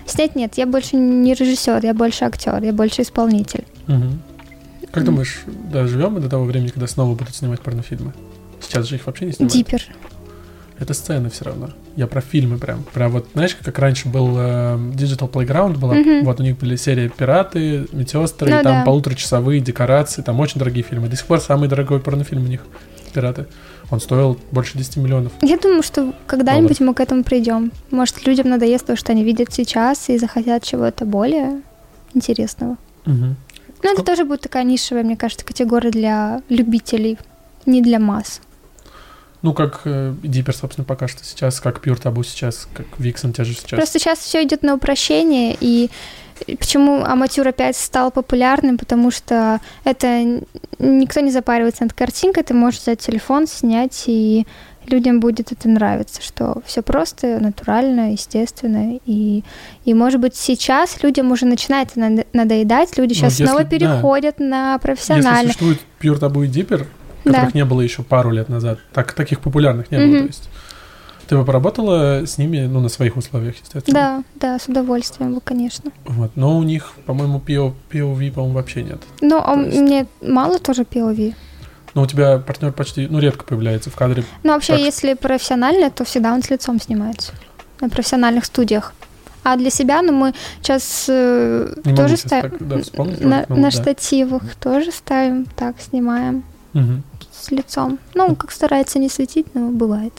Снять нет, я больше не режиссер, я больше актер, я больше исполнитель. Угу. Как думаешь, доживем мы до того времени, когда снова будут снимать порнофильмы? Сейчас же их вообще не снимают. Дипер. Это сцены все равно. Я про фильмы прям. Прям вот, знаешь, как раньше был э, Digital Playground, была, mm вот у них были серии «Пираты», «Медсестры», ну, там да. полуторачасовые декорации, там очень дорогие фильмы. До сих пор самый дорогой порнофильм у них «Пираты». Он стоил больше 10 миллионов. Я думаю, что когда-нибудь мы к этому придем. Может, людям надоест то, что они видят сейчас, и захотят чего-то более интересного. Угу. Но это тоже будет такая нишевая, мне кажется, категория для любителей, не для масс. Ну, как э, Дипер, собственно, пока что сейчас, как Pure Taboo сейчас, как Vixen те же сейчас. Просто сейчас все идет на упрощение, и Почему аматюр опять стал популярным? Потому что это никто не запаривается над картинкой, ты можешь взять телефон, снять, и людям будет это нравиться, что все просто, натурально, естественно. И, и может быть, сейчас людям уже начинает надоедать, люди сейчас ну, если, снова переходят да. на профессионально. Если существует Pure Taboo и Dipper, которых да. не было еще пару лет назад, так, таких популярных не mm-hmm. было, то есть ты бы поработала с ними, ну, на своих условиях, естественно? Да, да, с удовольствием бы, конечно. Вот, но у них, по-моему, PO, POV, по-моему, вообще нет. Ну, а есть... мне мало тоже POV. Но у тебя партнер почти, ну, редко появляется в кадре. Ну, вообще, так... если профессионально, то всегда он с лицом снимается на профессиональных студиях. А для себя, ну, мы сейчас э, тоже ставим да, на, ну, на да. штативах тоже ставим, так снимаем угу. с лицом. Ну, как старается не светить, но бывает.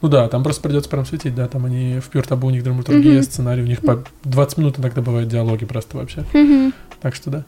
Ну да, там просто придется прям светить, да, там они в Taboo, у них драматургия, mm-hmm. сценарий, у них по 20 минут иногда бывают диалоги просто вообще. Mm-hmm. Так что да.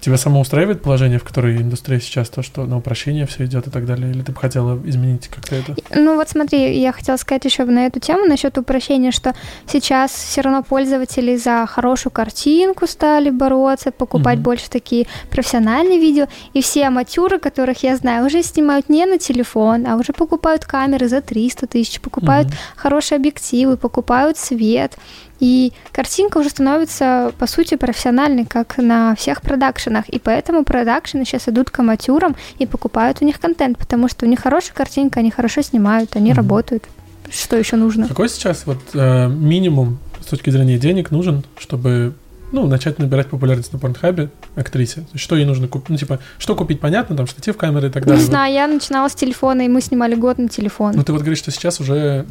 Тебя само устраивает положение, в которой индустрия сейчас, то, что на упрощение все идет и так далее? Или ты бы хотела изменить как-то это? Ну вот смотри, я хотела сказать еще на эту тему насчет упрощения, что сейчас все равно пользователи за хорошую картинку стали бороться, покупать mm-hmm. больше такие профессиональные видео, и все аматюры, которых я знаю, уже снимают не на телефон, а уже покупают камеры за 300 тысяч, покупают mm-hmm. хорошие объективы, покупают свет. И картинка уже становится, по сути, профессиональной, как на всех продакшенах. И поэтому продакшены сейчас идут к аматюрам и покупают у них контент, потому что у них хорошая картинка, они хорошо снимают, они mm-hmm. работают. Что еще нужно? Какой сейчас вот э, минимум с точки зрения денег нужен, чтобы ну, начать набирать популярность на порнхабе актрисе. Что ей нужно купить? Ну, типа, что купить, понятно, там, штатив, камеры и так далее. Не знаю, я начинала с телефона, и мы снимали год на телефон. Ну, ты вот говоришь, что сейчас уже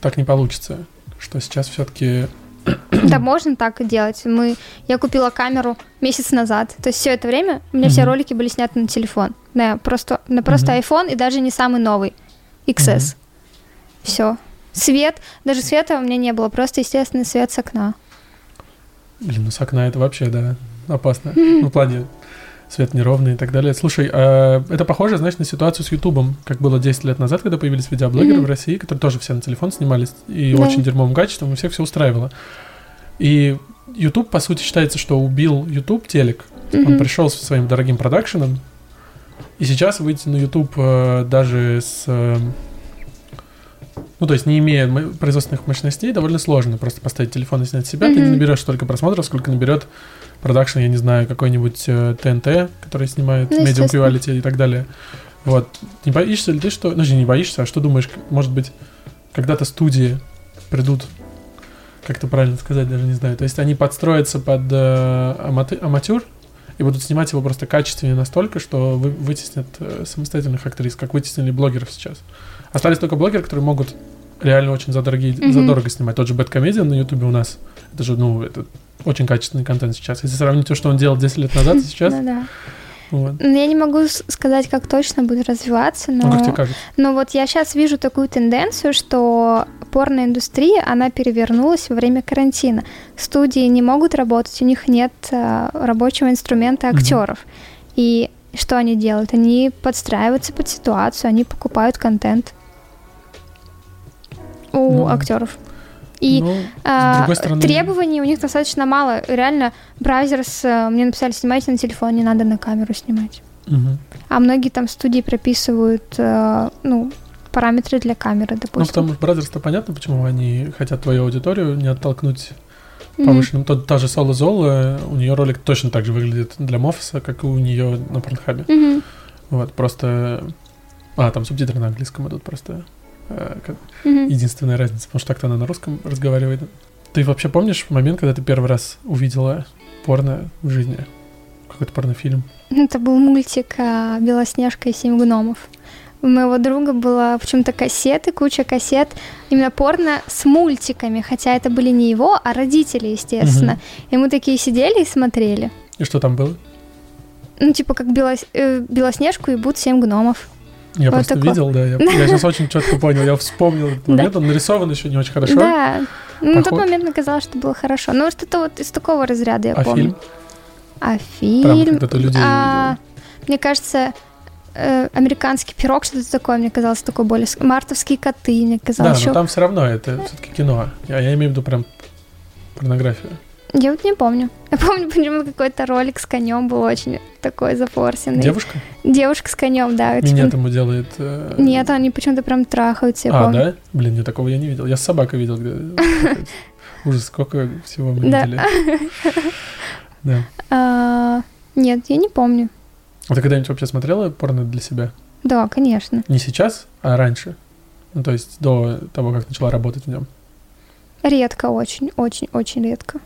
так не получится что сейчас все-таки да, можно так делать. Мы, я купила камеру месяц назад. То есть все это время у меня mm-hmm. все ролики были сняты на телефон. Да, просто, на просто mm-hmm. iPhone и даже не самый новый. XS. Mm-hmm. Все. Свет, даже света у меня не было, просто естественный свет с окна. Блин, ну с окна это вообще, да, опасно. Mm-hmm. Ну, в плане свет неровный и так далее. Слушай, а это похоже, знаешь, на ситуацию с Ютубом, как было 10 лет назад, когда появились видеоблогеры mm-hmm. в России, которые тоже все на телефон снимались, и да. очень дерьмовым качеством, и всех все устраивало. И YouTube, по сути, считается, что убил YouTube телек. Mm-hmm. Он пришел со своим дорогим продакшеном, и сейчас выйти на YouTube э, даже с... Э, ну, то есть, не имея производственных мощностей, довольно сложно просто поставить телефон и снять себя. Mm-hmm. Ты не наберешь столько просмотров, сколько наберет продакшн, я не знаю, какой-нибудь э, ТНТ, который снимает ну, Medium Quality и так далее. Вот. Не боишься ли ты, что... Ну, не боишься, а что думаешь, может быть, когда-то студии придут, как это правильно сказать, даже не знаю. То есть они подстроятся под э, аматы, аматюр и будут снимать его просто качественнее настолько, что вы, вытеснят э, самостоятельных актрис, как вытеснили блогеров сейчас. Остались только блогеры, которые могут реально очень за, дорогие, mm-hmm. за дорого снимать. Тот же Bad Comedian на Ютубе у нас Это же, ну, это очень качественный контент сейчас. Если сравнить то, что он делал 10 лет назад и сейчас, вот. Ну, Я не могу сказать, как точно будет развиваться, Ну, как но, но вот я сейчас вижу такую тенденцию, что порноиндустрия, она перевернулась во время карантина. Студии не могут работать, у них нет а, рабочего инструмента актеров. И что они делают? Они подстраиваются под ситуацию, они покупают контент у Ну, актеров. И ну, другой стороны... требований у них достаточно мало. Реально, браузер с... э, Мне написали, снимайте на телефон, не надо на камеру снимать. Мгм. А многие там студии прописывают, э, ну, параметры для камеры, Ну, допустим. потому что Бразерс-то понятно, почему они хотят твою аудиторию не оттолкнуть повышенным. Тот, та же Соло Зола, у нее ролик точно так же выглядит для Моффса, как и у нее на Порнхабе. Мгм. Вот, просто... А, там субтитры на английском идут просто. Э, как- Мгм. Единственная разница, потому что так-то она на русском разговаривает. Ты вообще помнишь момент, когда ты первый раз увидела порно в жизни? Какой-то порнофильм? Это был мультик а, «Белоснежка и семь гномов». У моего друга было почему-то кассеты, куча кассет, именно порно с мультиками, хотя это были не его, а родители, естественно. Мгм. И мы такие сидели и смотрели. И что там было? Ну, типа, как Белос- э, Белоснежку и будут семь гномов. Я Вот просто такое. видел, да. Я, я сейчас очень четко понял. Я вспомнил этот Да. момент. Он нарисован еще не очень хорошо. Да. Ну, на тот момент мне казалось, что было хорошо. Ну, что-то вот из такого разряда я А помню. фильм? А Прям фильм... когда ты людей а, Мне кажется, э, американский пирог, что-то такое, мне казалось, такой более... ск- Мартовские коты, мне Да, казалось. но там все равно это все-таки кино. Я, я имею в виду прям порнографию. Я вот не помню. Я помню, почему какой-то ролик с конем был очень такой зафорсенный. Девушка? Девушка с конем, да. типа- Минет ему делает... э, Нет, они почему-то прям трахаются, я А, помню. да? Блин, я такого я не видел. Я с собакой видел, где... Ужас, сколько всего мы видели. Да. А, нет, я не помню. А ты когда-нибудь вообще смотрела порно для себя? Да, конечно. Не сейчас, а раньше? Ну, то есть до того, как начала работать в нем. Редко, очень, очень, очень редко.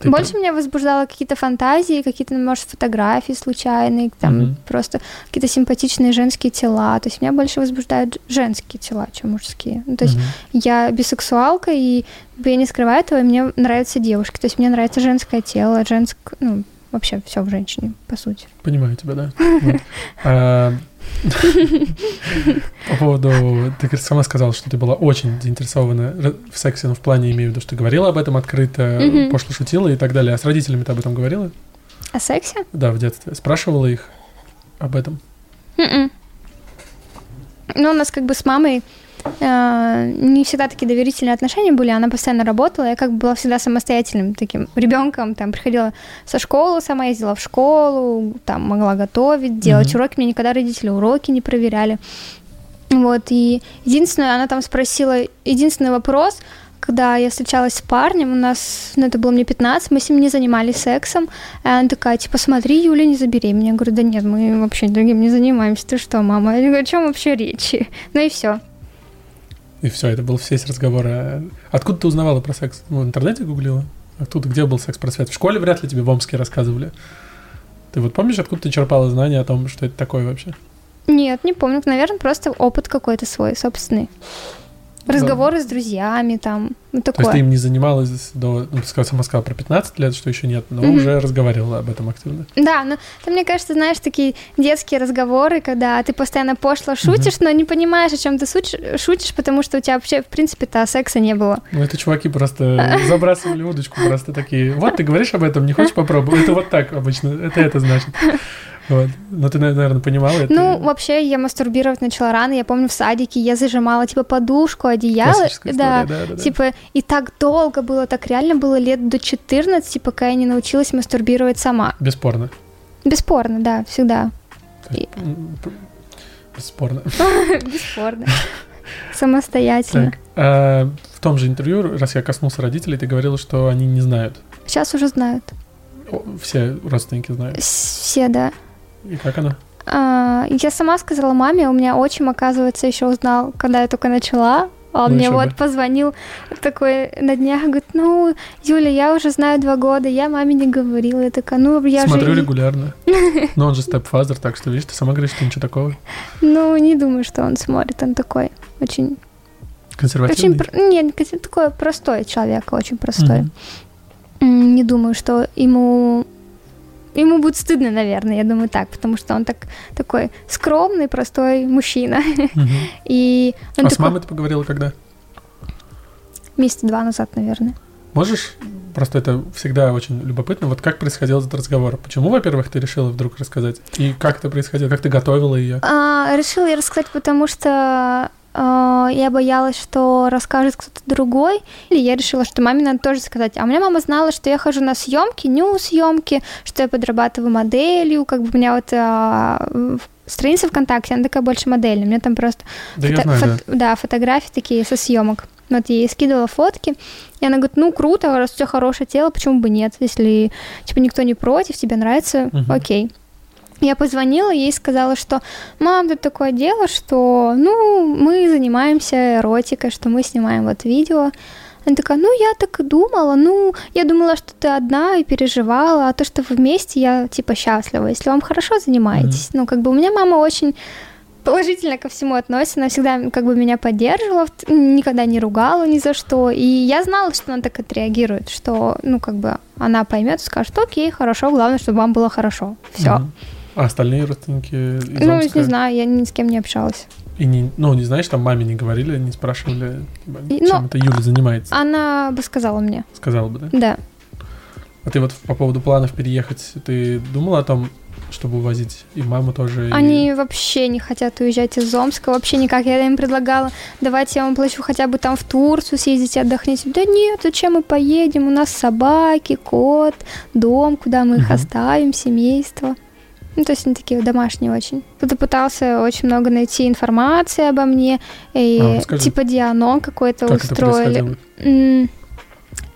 Ты Больше меня возбуждало какие-то фантазии, какие-то, может, фотографии случайные, там Мгм. просто какие-то симпатичные женские тела. То есть меня больше возбуждают женские тела, чем мужские. Ну, то есть Мгм. я бисексуалка, и я не скрываю этого, и мне нравятся девушки. То есть мне нравится женское тело, женское, ну, вообще все в женщине, по сути. Понимаю тебя, да. По поводу... Ты сама сказала, что ты была очень заинтересована в сексе, но в плане имею в виду, что ты говорила об этом открыто, пошло шутила и так далее. А с родителями ты об этом говорила? О сексе? Да, в детстве. Спрашивала их об этом? Мгм. Ну, у нас как бы с мамой не всегда такие доверительные отношения были, она постоянно работала, я как бы была всегда самостоятельным таким ребенком, там приходила со школы, сама ездила в школу, там могла готовить, делать Мгм. уроки, мне никогда родители уроки не проверяли. Вот, и единственное, она там спросила, единственный вопрос, когда я встречалась с парнем, у нас, ну, это было мне 15, мы с ним не занимались сексом, и она такая, типа, смотри, Юля, не забеременей. Я говорю, да нет, мы вообще другим не занимаемся, ты что, мама? Я говорю, о чем вообще речи? Ну и все. И все, это был весь разговор. А Откуда ты узнавала про секс? Ну, в интернете гуглила? Откуда, где был секс-просвет? В школе вряд ли тебе в Омске рассказывали. Ты вот помнишь, откуда ты черпала знания о том, что это такое вообще? Нет, не помню, наверное, просто опыт какой-то свой, собственный. Разговоры с друзьями, там, ну То есть ты такое. им не занималась до... Ну, ты сказала- сама сказала про 15 лет, что еще нет, но Мгм. уже разговаривала об этом активно. Да, но там, мне кажется, знаешь, такие детские разговоры, когда ты постоянно пошло шутишь, но не понимаешь, о чем ты суть- шутишь, потому что у тебя вообще, в принципе-то, секса не было. Ну, это чуваки просто забрасывали удочку, просто такие. Вот ты говоришь об этом, не хочешь попробовать? Это вот так обычно, это это значит. Вот. Но ты, наверное, понимала это. Ну, вообще, я мастурбировать начала рано. Я помню, в садике я зажимала, типа, подушку, одеяло. История, да, да, да. Типа, и так долго было, так реально было лет до 14, пока я не научилась мастурбировать сама. Бесспорно. Бесспорно, да, всегда. П- Бесспорно. Бесспорно. Самостоятельно. Так, а в том же интервью, раз я коснулся родителей, ты говорила, что они не знают. Сейчас уже знают. Все родственники знают. Все, да. И как она? А, я сама сказала маме, у меня отчим, оказывается, еще узнал, когда я только начала. А Он Ну, мне вот бы. позвонил такой на днях, говорит, ну, Юля, я уже знаю два года, я маме не говорила. Я такая, ну, я Смотрю же... регулярно. Но он же степфазер, так что, видишь, ты сама говоришь, что ничего такого. Ну, не думаю, что он смотрит, он такой очень Консервативный? Очень, нет, такой простой человек, очень простой. М, Не думаю, что ему ему будет стыдно, наверное, я думаю так, потому что он так такой скромный, простой мужчина. И А с такой- мамой ты поговорила когда? месяца два назад, наверное. Можешь, просто это всегда очень любопытно, вот как происходил этот разговор? Почему, во-первых, ты решила вдруг рассказать? И как это происходило? Как ты готовила ее? А, решила я рассказать, потому что я боялась, что расскажет кто-то другой. Или я решила, что маме надо тоже сказать. А у меня мама знала, что я хожу на съемки, ню съемки, что я подрабатываю моделью. Как бы у меня вот в- страница ВКонтакте, она такая больше модельная. У меня там просто Да фото- знаю, да. фот- да, фотографии такие со съемок. Вот я ей скидывала фотки, и она говорит, ну круто, раз у тебя хорошее тело, почему бы нет? Если типа никто не против, тебе нравится, Мгм. окей. Я позвонила, ей сказала, что мам, тут такое дело, что ну мы занимаемся эротикой, что мы снимаем вот видео. Она такая, ну я так и думала, ну я думала, что ты одна и переживала, а то, что вы вместе, я типа счастлива, если вам хорошо занимаетесь. Ну как бы у меня мама очень положительно ко всему относится, она всегда как бы меня поддерживала, никогда не ругала ни за что, и я знала, что она так отреагирует, что, ну, как бы она поймет и скажет, окей, хорошо, главное, чтобы вам было хорошо, все. Мгм. А остальные родственники из Ну, Омска? не знаю, я ни с кем не общалась. И не, ну, не знаешь, там маме не говорили, не спрашивали, типа, И- чем ну, это Юля занимается? Она бы сказала мне, Сказала бы, да? да. А ты вот по поводу планов переехать, ты думала о том, чтобы увозить и маму тоже? и- Они вообще не хотят уезжать из Омска, вообще никак. Я им предлагала, давайте я вам плачу хотя бы там в Турцию съездите, отдохните. Да нет, зачем мы поедем? У нас собаки, кот, дом, куда мы их Мгм. оставим, семейство. Ну, то есть они такие домашние очень. Кто-то пытался очень много найти информации обо мне, и А, расскажи. типа дианон какой-то Как это устроили. М,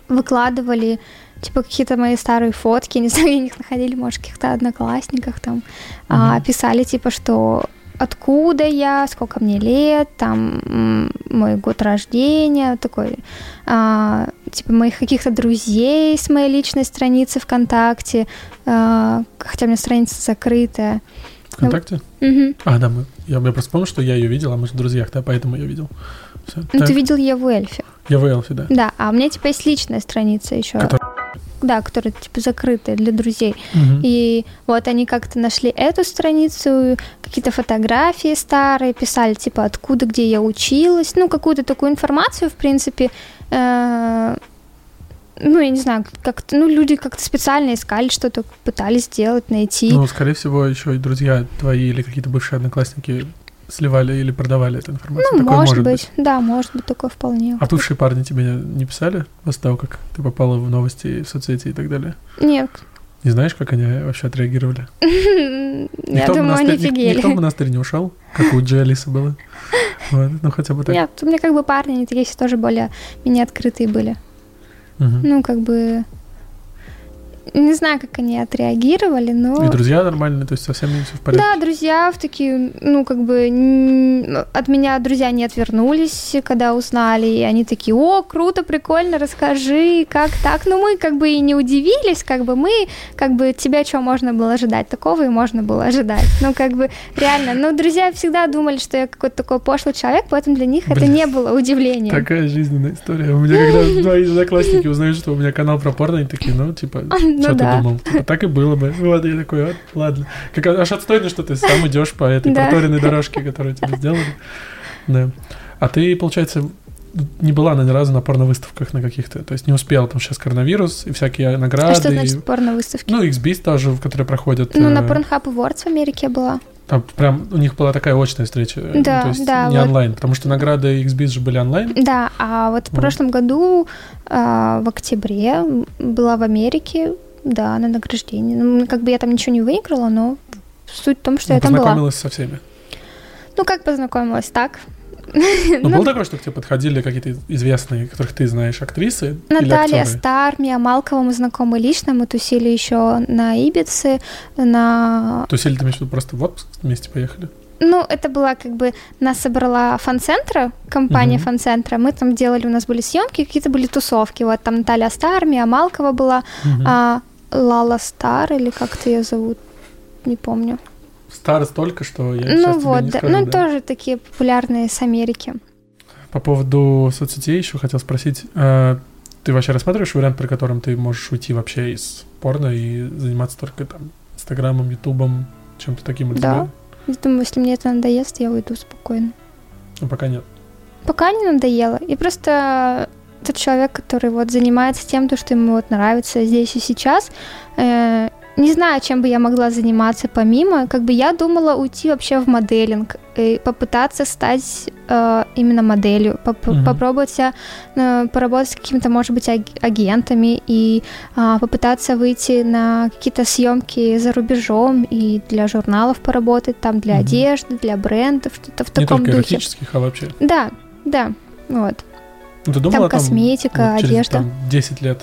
выкладывали типа какие-то мои старые фотки, не знаю, их находили, может, в каких-то одноклассниках там, а, Мгм. писали типа, что откуда я, сколько мне лет, там мой год рождения, такой, а, типа моих каких-то друзей с моей личной страницы ВКонтакте, а, хотя у меня страница закрытая. ВКонтакте? Мгм. А, да, мы, я, я просто помню, что я ее видел, а мы же в друзьях, да, поэтому я видел. Всё. Ну, Так, ты видел Еву Эльфи. Я в Элфи, да. Да, а у меня типа есть личная страница еще. Которая- Да, которая типа закрытая для друзей. Мгм. И вот они как-то нашли эту страницу, какие-то фотографии старые, писали, типа, откуда, где я училась, ну, какую-то такую информацию, в принципе, э, ну, я не знаю, как-то, ну, люди как-то специально искали что-то, пытались сделать, найти. Ну, скорее всего, еще и друзья твои или какие-то бывшие одноклассники сливали или продавали эту информацию. Ну, Такое может, быть. да, может быть, такое вполне. А бывшие парни тебе не писали после того, как ты попала в новости, в соцсети и так далее? Нет, Не знаешь, как они вообще отреагировали? я думаю, они офигели. Никто в монастырь не ушел, как у Джи было. Ну, хотя бы так. Нет, у меня как бы парни, они такие тоже более менее открытые были. Ну, как бы... Не знаю, как они отреагировали, но... И друзья нормальные, то есть совсем не все в порядке? Да, друзья в такие, ну, как бы, от меня друзья не отвернулись, когда узнали, и они такие, о, круто, прикольно, расскажи, как так, ну, мы как бы и не удивились, как бы мы, как бы, тебя чего можно было ожидать, такого и можно было ожидать, ну, как бы, реально, но друзья всегда думали, что я какой-то такой пошлый человек, поэтому для них это Блин. не было удивлением. Такая жизненная история. У меня когда мои одноклассники узнают, что у меня канал про порно, они такие, ну, типа, Ну что ты да. думал? Типа, так и было бы. Вот, я такой, вот, ладно. Как, аж отстойно, что ты сам идешь по этой Да. проторенной дорожке, которую тебе сделали. Да. А ты, получается, не была ни разу на порно-выставках на каких-то, то есть не успела, что сейчас коронавирус и всякие награды. А что и- значит порно-выставки? Ну, XBIS тоже, в которые проходят. Ну, на э, Pornhub Awards в Америке я была. Там прям у них была такая очная встреча. э, ну, Да, то есть да, не вот. онлайн, потому что награды XBIS же были онлайн. Да, а вот в Вот. прошлом году, а, в октябре, была в Америке, да, на награждении. Ну, как бы я там ничего не выиграла, но суть в том, что Ну, я там была. познакомилась со всеми. Ну, как познакомилась, так. Ну, Ну, было такое, что к тебе подходили какие-то известные, которых ты знаешь, актрисы Наталья? Стар, Мия Малкова, мы знакомы лично, мы тусили еще на Ибице, на... Тусили, в виду, просто в отпуск вместе поехали? Ну, это была как бы... Нас собрала фан-центра, компания Мгм. фан-центра, мы там делали, у нас были съемки, какие-то были тусовки, вот там Наталья Стар, Мия Малкова была, Мгм. А Лала Стар или как-то ее зовут, не помню. Стар столько, что я ну сейчас тебе вот, не да, скажу, ну да. тоже такие популярные с Америки. По поводу соцсетей еще хотел спросить. А, ты вообще рассматриваешь вариант, при котором ты можешь уйти вообще из порно и заниматься только там Инстаграмом, Ютубом, чем-то таким? Да. Я думаю, если мне это надоест, я уйду спокойно. Ну, пока нет. Пока не надоело. И просто тот человек, который вот занимается тем, то, что ему вот нравится здесь и сейчас, э, не знаю, чем бы я могла заниматься помимо. Как бы я думала уйти вообще в моделинг и попытаться стать э, именно моделью, поп- mm-hmm. попробовать себя, э, поработать с какими-то, может быть, агентами и э, попытаться выйти на какие-то съемки за рубежом и для журналов поработать, там для mm-hmm. одежды, для брендов, что-то в таком Не только духе. а вообще. Да, да, вот. Ну, ты думала, там косметика, там, вот, через, одежда. Там, 10 лет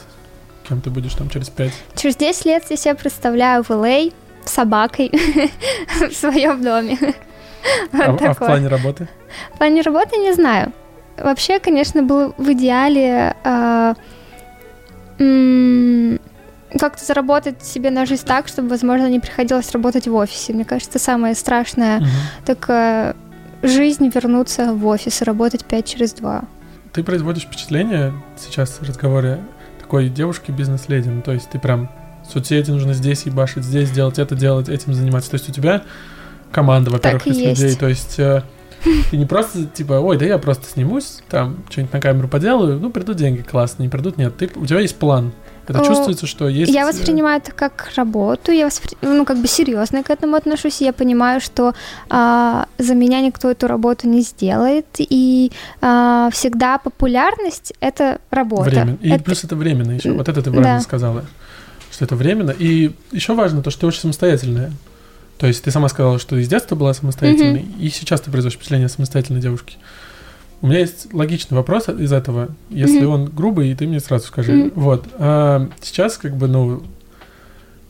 Кем ты будешь там через пять? Через 10 лет я себя представляю в LA с собакой в своем доме. а, а в плане работы? В плане работы не знаю. Вообще, конечно, было в идеале э, как-то заработать себе на жизнь так, чтобы, возможно, не приходилось работать в офисе. Мне кажется, самое страшное угу. такая жизнь вернуться в офис и работать 5 через 2. Ты производишь впечатление сейчас в разговоре такой девушки бизнес-леди. Ну, то есть ты прям соцсети нужно здесь ебашить, здесь делать это, делать, этим заниматься. То есть у тебя команда, во-первых, из есть. людей. То есть э, ты не просто типа, ой, да я просто снимусь, там что-нибудь на камеру поделаю, ну придут деньги, классно, не придут, нет. Ты, у тебя есть план. Это чувствуется, что есть... Я э, воспринимаю это как работу, я воспри... ну, как бы серьезно к этому отношусь, я понимаю, что а, за меня никто эту работу не сделает, и а, всегда популярность — это работа. Время. И это... плюс это временно еще, вот это ты правильно да. сказала, что это временно. И еще важно то, что ты очень самостоятельная. То есть ты сама сказала, что из детства была самостоятельной, mm-hmm. и сейчас ты производишь впечатление самостоятельной девушки. У меня есть логичный вопрос из этого. Если mm-hmm. он грубый, ты мне сразу скажи. Mm-hmm. Вот. А сейчас, как бы, ну,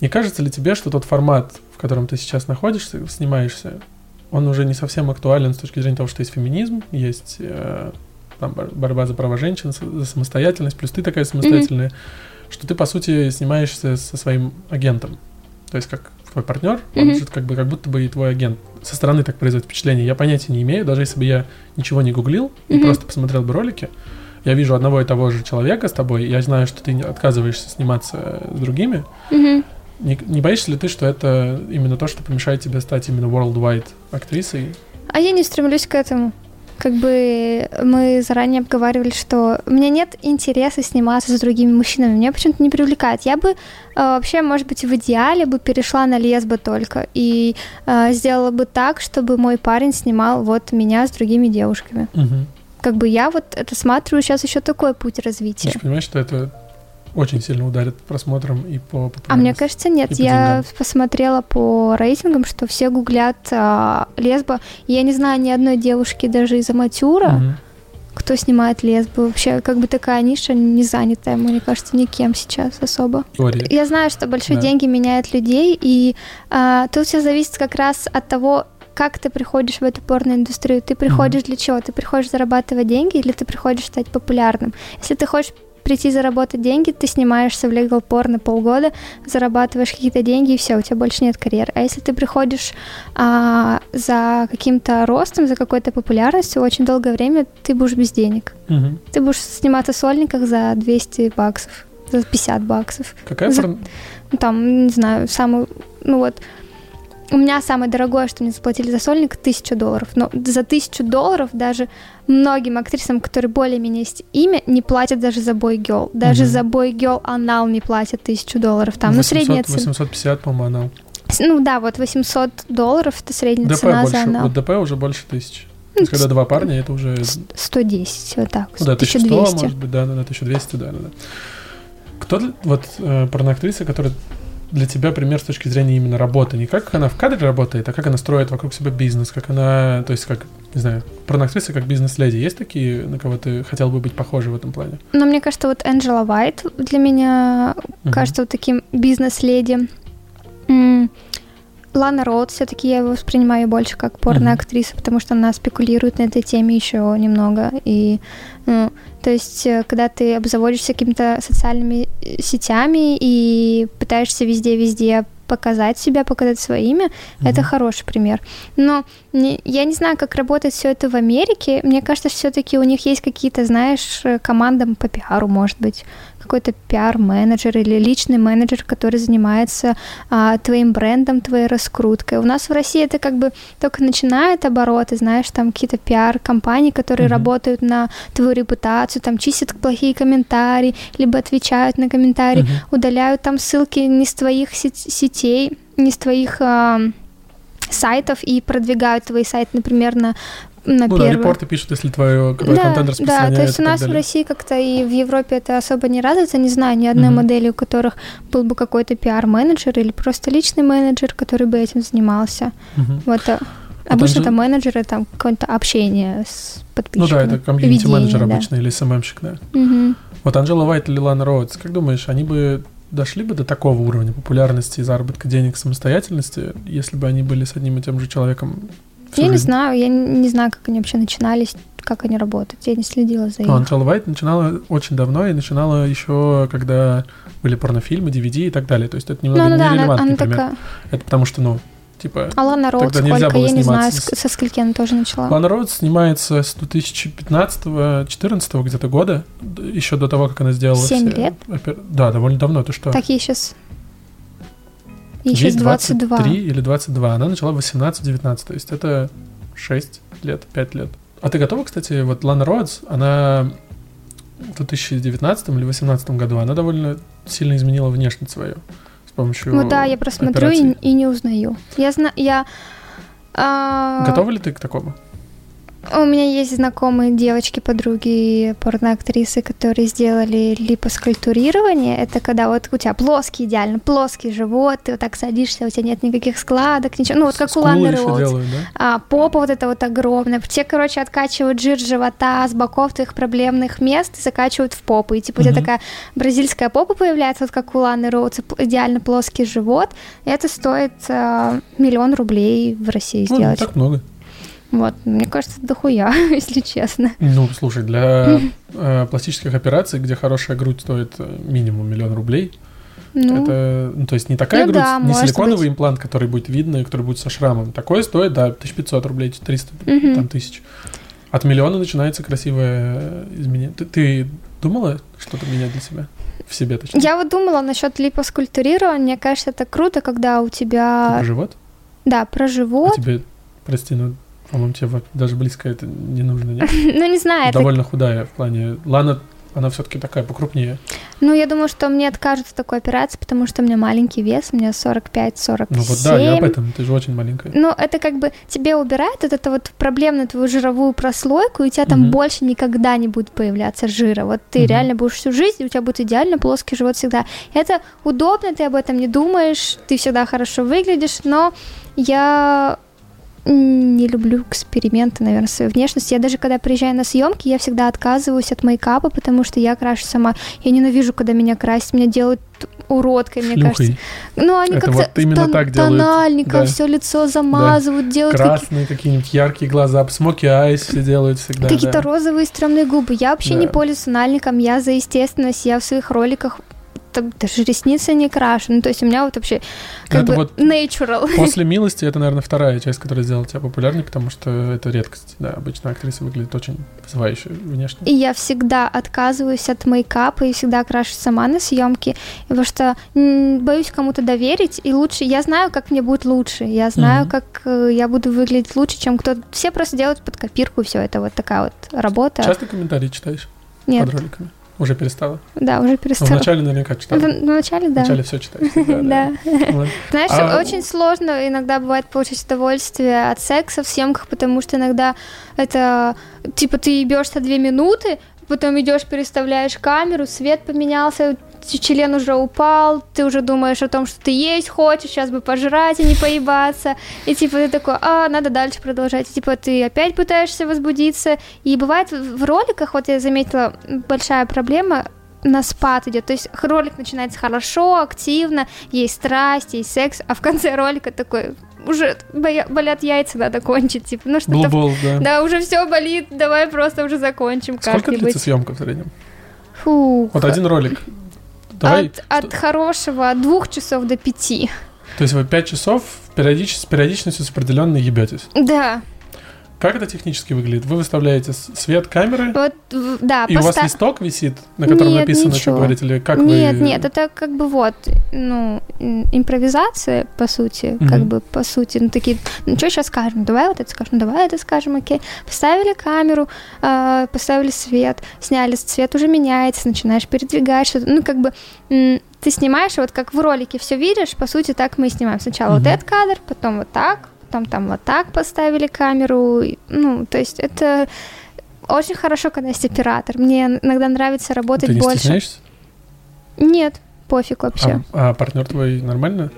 не кажется ли тебе, что тот формат, в котором ты сейчас находишься, снимаешься, он уже не совсем актуален с точки зрения того, что есть феминизм, есть э, там, борьба за права женщин, за самостоятельность, плюс ты такая самостоятельная, mm-hmm. что ты, по сути, снимаешься со своим агентом. То есть как твой партнер, mm-hmm. он же как бы как будто бы и твой агент. Со стороны так производит впечатление. Я понятия не имею, даже если бы я ничего не гуглил mm-hmm. и просто посмотрел бы ролики, я вижу одного и того же человека с тобой, я знаю, что ты отказываешься сниматься с другими. Mm-hmm. Не, не боишься ли ты, что это именно то, что помешает тебе стать именно worldwide актрисой? А я не стремлюсь к этому как бы мы заранее обговаривали, что у меня нет интереса сниматься с другими мужчинами, меня почему-то не привлекает. Я бы э, вообще, может быть, в идеале бы перешла на лесбо только и э, сделала бы так, чтобы мой парень снимал вот меня с другими девушками. Угу. Как бы я вот это смотрю сейчас еще такой путь развития. Ты понимаешь, что это очень сильно ударит просмотром и по А мне кажется, нет. Я посмотрела по рейтингам, что все гуглят а, лесбо. я не знаю ни одной девушки даже из аматюра, угу. кто снимает лесбо. Вообще, как бы такая ниша не занятая, мне кажется, никем сейчас особо. Теория. Я знаю, что большие да. деньги меняют людей, и а, тут все зависит как раз от того, как ты приходишь в эту порноиндустрию? Ты приходишь mm-hmm. для чего? Ты приходишь зарабатывать деньги или ты приходишь стать популярным? Если ты хочешь прийти заработать деньги, ты снимаешься в Porn на полгода, зарабатываешь какие-то деньги, и все, у тебя больше нет карьеры. А если ты приходишь а, за каким-то ростом, за какой-то популярностью, очень долгое время ты будешь без денег. Угу. Ты будешь сниматься в сольниках за 200 баксов, за 50 баксов. Какая за, ну, Там, не знаю, самый, ну вот, у меня самое дорогое, что мне заплатили за сольник, тысячу долларов. Но за тысячу долларов даже многим актрисам, которые более-менее есть имя, не платят даже за бой гел. Даже угу. за бой гел анал не платят тысячу долларов. Там, 800, ну, средняя цена. 850, по-моему, анал. Ну да, вот 800 долларов это средняя ДП цена больше, за анал. Вот ДП уже больше тысячи. То есть, когда два парня, это уже... 110, вот так. Ну, да, 1100, может быть, да, да, да, 1200, да, да, да. Кто, вот, э, порноактриса, которая для тебя пример с точки зрения именно работы? Не как она в кадре работает, а как она строит вокруг себя бизнес, как она, то есть как, не знаю, порноактриса как бизнес-леди. Есть такие, на кого ты хотел бы быть похожей в этом плане? Ну, мне кажется, вот Энджела Уайт для меня uh-huh. кажется вот таким бизнес-леди. Лана Роуд, все-таки я его воспринимаю больше как порно-актриса, mm-hmm. потому что она спекулирует на этой теме еще немного. И, ну, то есть, э, когда ты обзаводишься какими-то социальными э, сетями и пытаешься везде-везде показать себя, показать своими, mm-hmm. это хороший пример. Но не, я не знаю, как работает все это в Америке. Мне кажется, все-таки у них есть какие-то, знаешь, команды по пиару, может быть, какой-то пиар-менеджер или личный менеджер, который занимается а, твоим брендом, твоей раскруткой. У нас в России это как бы только начинает обороты, знаешь, там какие-то пиар-компании, которые mm-hmm. работают на твою репутацию, там чистят плохие комментарии, либо отвечают на комментарии, mm-hmm. удаляют там ссылки не с твоих сетей, не с твоих а, сайтов и продвигают твой сайт, например, на на ну, первый. да, репорты пишут, если твой, твой да, контент распространяется. Да, то есть у нас в России как-то и в Европе это особо не развито, не знаю ни одной mm-hmm. модели, у которых был бы какой-то пиар-менеджер или просто личный менеджер, который бы этим занимался. Mm-hmm. Вот а, Обычно это менеджеры, там какое-то общение с подписчиками. Ну да, это комьюнити-менеджер да. обычно или СММщик, да. Угу. Вот Анжела Вайт или Лана Роудс, как думаешь, они бы дошли бы до такого уровня популярности и заработка денег самостоятельности, если бы они были с одним и тем же человеком я не знаю, я не знаю, как они вообще начинались, как они работают. Я не следила за их. Анжела Вайт начинала очень давно и начинала еще, когда были порнофильмы, DVD и так далее. То есть это немного ну, ну, нерелевантный да, она, она пример. Такая... Это потому что, ну, типа... А Лана Роуд сколько? Я не знаю, с... со скольки она тоже начала. Лана Роуд снимается с 2015-2014 где-то года, еще до того, как она сделала 7 все... лет? Да, довольно давно. Ты что? Так ей сейчас Ей сейчас 22. 23 или 22. Она начала в 18-19, то есть это 6 лет, 5 лет. А ты готова, кстати, вот Лана Роудс, она в 2019 или 2018 году, она довольно сильно изменила внешность свою с помощью Ну да, я просмотрю и, и не узнаю. Я знаю, я... А... Готова ли ты к такому? У меня есть знакомые девочки-подруги, порноактрисы, которые сделали липоскультурирование. Это когда вот у тебя плоский идеально, плоский живот, ты вот так садишься, у тебя нет никаких складок, ничего. Ну вот как у Ланы Роуз. Да? А, попа вот это вот огромная. Те, короче, откачивают жир живота с боков твоих проблемных мест и закачивают в попу. И типа угу. у тебя такая бразильская попа появляется, вот как у Ланы Роуз, идеально плоский живот. Это стоит э, миллион рублей в России ну, сделать. Ну, так много. Вот, мне кажется, дохуя, если честно. Ну, слушай, для э, пластических операций, где хорошая грудь стоит минимум миллион рублей, ну, это, ну, то есть не такая ну, грудь, да, не силиконовый быть. имплант, который будет видно, который будет со шрамом. Такое стоит, да, 1500 рублей, 300 угу. там, тысяч. От миллиона начинается красивое изменение. Ты, ты думала что-то менять для себя? В себе, точнее? Я вот думала насчет липоскультурирования. Мне кажется, это круто, когда у тебя... Про живот? Да, про живот. А тебе, прости, ну по-моему, тебе даже близко это не нужно, нет? ну, не знаю. Довольно худая в плане... Лана, она все-таки такая покрупнее. Ну, я думаю, что мне откажут в такой операции, потому что у меня маленький вес, у меня 45-47. Ну вот да, я об этом, ты же очень маленькая. Ну, это как бы тебе убирает вот это вот проблемную твою жировую прослойку, и у тебя там угу. больше никогда не будет появляться жира. Вот ты угу. реально будешь всю жизнь, у тебя будет идеально плоский живот всегда. Это удобно, ты об этом не думаешь, ты всегда хорошо выглядишь, но я не люблю эксперименты, наверное, своей внешности. Я даже когда приезжаю на съемки, я всегда отказываюсь от мейкапа, потому что я крашу сама. Я ненавижу, когда меня красят, меня делают уродкой, мне Шлюхой. кажется. Ну, они как-то вот тон- так тональником да. все лицо замазывают, да. делают красные какие... какие-нибудь яркие глаза, смоки айс все делают всегда. Какие-то да. розовые стрёмные губы. Я вообще да. не пользуюсь тональником, я за естественность, я в своих роликах там даже ресницы не крашу. Ну, то есть у меня вот вообще как это бы вот natural. После «Милости» это, наверное, вторая часть, которая сделала тебя популярней, потому что это редкость. Да, обычно актриса выглядит очень вызывающе внешне. И я всегда отказываюсь от мейкапа и всегда крашу сама на съемки, потому что боюсь кому-то доверить, и лучше... Я знаю, как мне будет лучше, я знаю, mm-hmm. как э, я буду выглядеть лучше, чем кто-то... Все просто делают под копирку, все это вот такая вот работа. Часто комментарии читаешь? Нет. Под роликами? Уже перестала? Да, уже перестала. Но вначале наверняка читала. В, начале, да. Вначале все читаешь. Да. Знаешь, а очень сложно иногда бывает получить удовольствие от секса в съемках, потому что иногда это типа ты ебешься две минуты, потом идешь, переставляешь камеру, свет поменялся, член уже упал, ты уже думаешь о том, что ты есть хочешь, сейчас бы пожрать, и не поебаться, и типа ты такой, а, надо дальше продолжать, и типа ты опять пытаешься возбудиться, и бывает в роликах, вот я заметила, большая проблема, на спад идет. То есть ролик начинается хорошо, активно, есть страсть, есть секс, а в конце ролика такой уже болят яйца, надо кончить, типа, ну что-то... Был, да. да, уже все болит, давай просто уже закончим Сколько длится съемка в среднем? Фу. Вот один ролик. Давай. От, от хорошего от двух часов до пяти. То есть вы пять часов периодич... с периодичностью с определенной ебетесь? Да. Как это технически выглядит? Вы выставляете свет камеры, Вот, да. и у вас поста- листок висит, на котором Нет, написано, что ничего. говорить, или как нет, вы... нет, это как бы вот, ну, импровизация, по сути, Мгм. как бы, по сути, ну, такие, ну, что сейчас скажем, давай вот это скажем, ну, давай это скажем, окей. Поставили камеру, э, поставили свет, сняли, цвет уже меняется, начинаешь передвигать что-то, ну, как бы, ты снимаешь, вот как в ролике все видишь, по сути, так мы и снимаем. Сначала вот Мгм. этот кадр, потом вот так, потом там вот так поставили камеру, ну, то есть это очень хорошо, когда есть оператор. Мне иногда нравится работать Ты не больше. стесняешься? Нет, пофиг вообще. А, партнер твой нормально?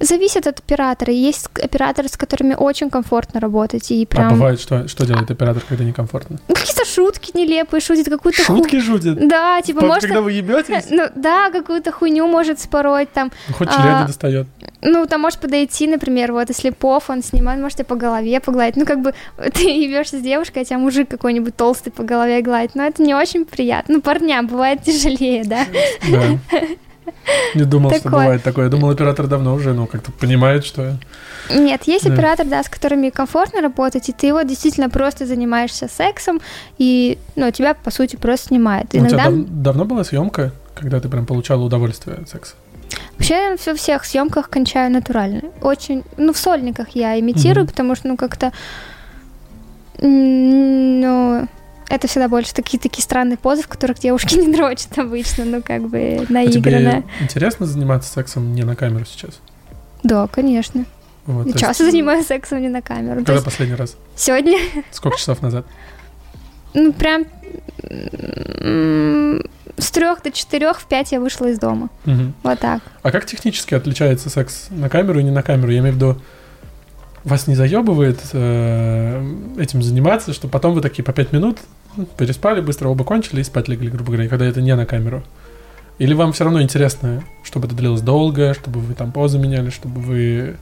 Зависит от оператора. Есть операторы, с которыми очень комфортно работать. И А прям бывает, что, что делает оператор, когда некомфортно? ну, какие-то шутки нелепые, шутит какую-то ху- Шутки шутит? Да, типа, Вот может... Когда вы ебетесь, Ну, да, какую-то хуйню может спороть там. хоть а, достает. Ну, там может подойти, например, вот, если пов, он снимает, может, тебя по голове погладить. Ну, как бы ты ебешься с девушкой, а тебя мужик какой-нибудь толстый по голове гладит. Но это не очень приятно. Ну, парням бывает тяжелее, да. Да. Не думал, что Такое. бывает такое. Я думал, оператор давно уже, ну, как-то понимает, что... Нет, есть Да. оператор, да, с которыми комфортно работать, и ты вот действительно просто занимаешься сексом, и, ну, тебя, по сути, просто снимает. У тебя Иногда... дав- давно была съемка, когда ты прям получала удовольствие от секса? Вообще я во всех съемках кончаю натурально. Очень, ну, в сольниках я имитирую, Мгм. потому что, ну, как-то, ну, это всегда больше такие такие странные позы, в которых девушки не дрочат обычно, ну, как бы А наигранно. тебе интересно заниматься сексом не на камеру сейчас? Да, конечно. Вот, часто есть, занимаюсь сексом не на камеру. Когда есть последний раз? сегодня, Сколько часов назад? ну, прям с трех до четырех в пять я вышла из дома. Мгм. Вот так. А как технически отличается секс на камеру и не на камеру? Я имею в виду, вас не заебывает э, этим заниматься, что потом вы такие по пять минут ну, переспали, быстро оба кончили и спать легли, грубо говоря, когда это не на камеру? Или вам все равно интересно, чтобы это длилось долго, чтобы вы там позы меняли, чтобы вы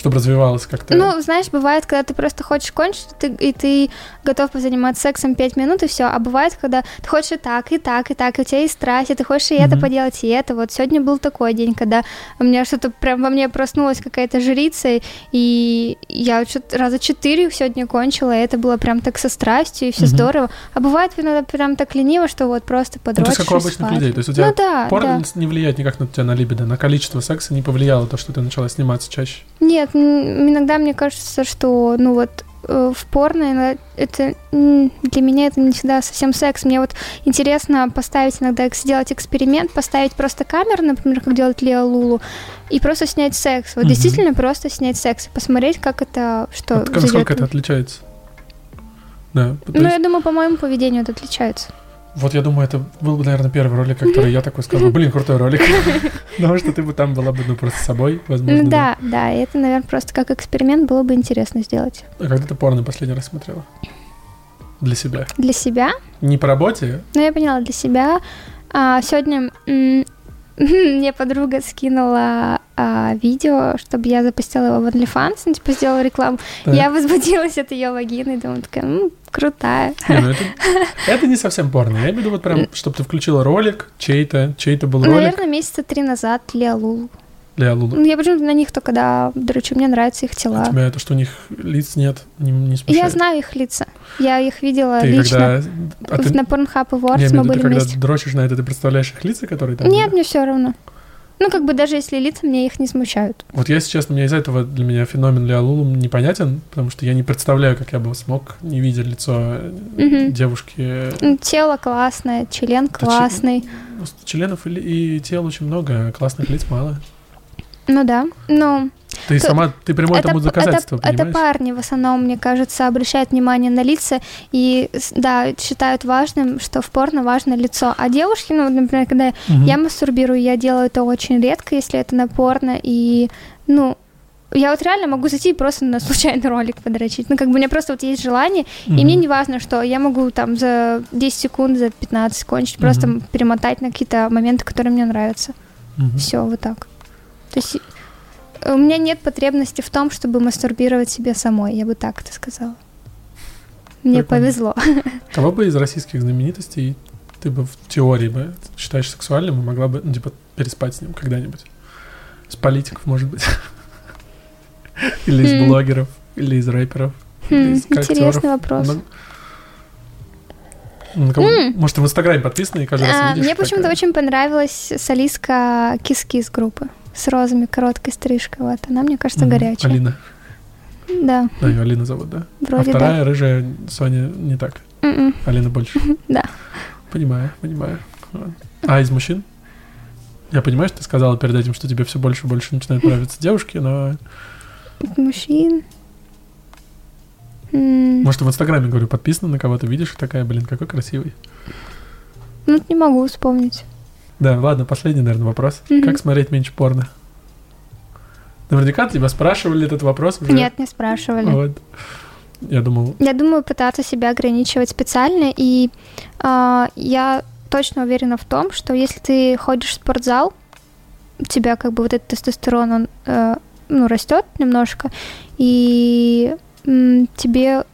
чтобы развивалось как-то? Ну, знаешь, бывает, когда ты просто хочешь кончить, ты, и ты готов позаниматься сексом 5 минут, и все. А бывает, когда ты хочешь и так, и так, и так, и у тебя есть страсть, и ты хочешь и это Мгм. поделать, и это. Вот сегодня был такой день, когда у меня что-то прям во мне проснулась какая-то жрица, и я что-то раза четыре сегодня кончила, и это было прям так со страстью, и все Мгм. здорово. А бывает иногда прям так лениво, что вот просто Ну, то подрочишь есть как у обычных спать. людей. То есть у тебя Ну да, порно да. не влияет никак на тебя на либидо, на количество секса не повлияло то, что ты начала сниматься чаще. Нет, иногда мне кажется, что, ну вот, э, в порно это для меня это не всегда совсем секс. Мне вот интересно поставить иногда, сделать эксперимент, поставить просто камеру, например, как делает Лео Лулу, и просто снять секс. Вот Мгм. действительно просто снять секс и посмотреть, как это, что Вот насколько зайдёт. это отличается? Да. Ну, есть- я думаю, по моему поведению это отличается. Вот я думаю, это был бы, наверное, первый ролик, который я такой сказал, блин, крутой ролик. Потому что ты бы там была бы, ну, просто собой, возможно. Ну, да, да, это, наверное, просто как эксперимент было бы интересно сделать. А когда ты порно последний раз смотрела? Для себя. Для себя Не по работе? Ну, я поняла, для себя. А, сегодня мне подруга скинула а, видео, чтобы я запустила его в OnlyFans, ну, типа сделала рекламу. Да. Я возбудилась от ее вагины, думаю, такая, «М, крутая. Не, ну это, это не совсем порно. Я имею в виду вот прям, чтобы ты включила ролик, чей-то, чей-то был ролик Наверное, месяца три назад Лео Лулу. Для Лулу. Ну, я почему-то на них только, да, дрочу, мне нравятся их А тела. тебя то, что у них лиц нет, не, не смущает? Я знаю их лица. Я их видела Ты лично. когда... А ты, На Pornhub я Awards имею в мы были ты когда вместе. дрочишь на это, ты представляешь их лица, которые там Нет, были? мне все равно. Ну, как бы даже если лица мне их не смущают. Вот если честно, мне из-за этого для меня феномен Леолулу непонятен, потому что я не представляю, как я бы смог, не видя лицо Мгм. девушки. Ну, Тело классное, член классный. Ну, Членов и, и тел очень много, а классных лиц мало. Ну да. Ну, Ты То- сама, ты прямое тому доказательство, это, это парни в основном, мне кажется, обращают внимание на лица и, да, считают важным, что в порно важно лицо. А девушки, ну, например, когда Мгм. я мастурбирую, я делаю это очень редко, если это на порно, и, ну, я вот реально могу зайти и просто на случайный ролик подрочить. Ну, как бы у меня просто вот есть желание, и Мгм. мне не важно, что я могу там за 10 секунд, за 15 кончить, просто Мгм. перемотать на какие-то моменты, которые мне нравятся. Мгм. Все, вот так. То есть э, у меня нет потребности в том, чтобы мастурбировать себе самой, я бы так это сказала. Мне Прикольно. повезло. Кого бы из российских знаменитостей ты бы в теории бы считаешь сексуальным и могла бы, ну, типа, переспать с ним когда-нибудь? С политиков, может быть. Или из блогеров, или из рэперов, или из Интересный вопрос. Ну, на кого- Может, ты в Инстаграме подписана и каждый раз А, видишь? Мне почему-то очень понравилась солистка Кис-Кис группы с розами, короткой стрижкой. Вот она, мне кажется, Мгм. горячая. Алина. Да, Да, ее Алина зовут, да? а вроде вторая рыжая Соня не так. да. М-м. Алина больше. Да. Понимаю, понимаю. А из мужчин? Я понимаю, что ты сказала перед этим, что тебе все больше и больше начинают нравиться девушки, но Мужчин. Может в Инстаграме говорю, подписана на кого-то, видишь, такая, блин, какой красивый. Ну, не могу вспомнить. Да, ладно, последний, наверное, вопрос. Мгм. Как смотреть меньше порно? Наверняка тебя спрашивали этот вопрос уже. Нет, не спрашивали. Вот. Я думал, Я думаю, пытаться себя ограничивать специально, и а, я точно уверена в том, что если ты ходишь в спортзал, у тебя как бы вот этот тестостерон, он э, ну, растет немножко, и м, тебе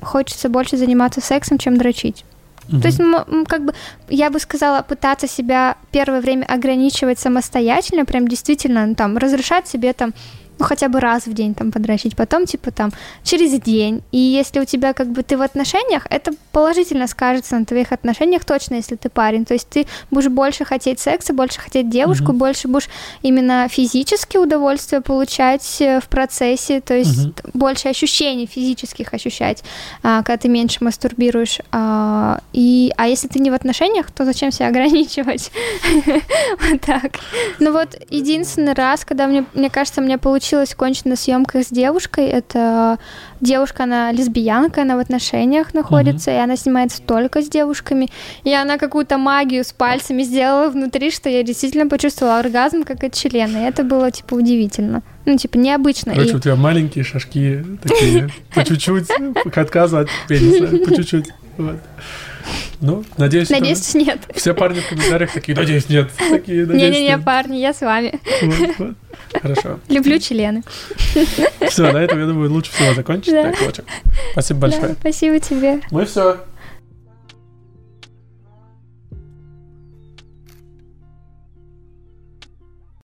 хочется больше заниматься сексом, чем дрочить. Мгм. То есть, как бы, я бы сказала, пытаться себя первое время ограничивать самостоятельно, прям действительно, ну, там, разрешать себе там, ну, хотя бы раз в день там подрочить, потом, типа, там, через день. И если у тебя, как бы, ты в отношениях, это положительно скажется на твоих отношениях точно, если ты парень. То есть ты будешь больше хотеть секса, больше хотеть девушку, Мгм. больше будешь именно физически удовольствие получать э, в процессе, то есть Мгм. больше ощущений физических ощущать, а, когда ты меньше мастурбируешь. А, и, а если ты не в отношениях, то зачем себя ограничивать? Вот так. Ну вот единственный раз, когда мне, мне кажется, мне получилось кончить на съемках с девушкой, это девушка, она лесбиянка, она в отношениях находится, и она снимается только с девушками, и она какую-то магию с пальцами сделала внутри, что я действительно почувствовала оргазм как от члена, и это было, типа, удивительно. Ну, типа, необычно. Короче, И- у тебя маленькие шажки такие, по чуть-чуть, к отказу от пениса, по чуть-чуть. Вот. Ну, надеюсь, Надеюсь, нет. все парни в комментариях такие, надеюсь, нет. Такие, Не-не-не, парни, я с вами. Вот, вот. Хорошо. Люблю члены. Все, на этом, я думаю, лучше всего закончить. Да. Так. Спасибо Да, большое. спасибо тебе. Мы все.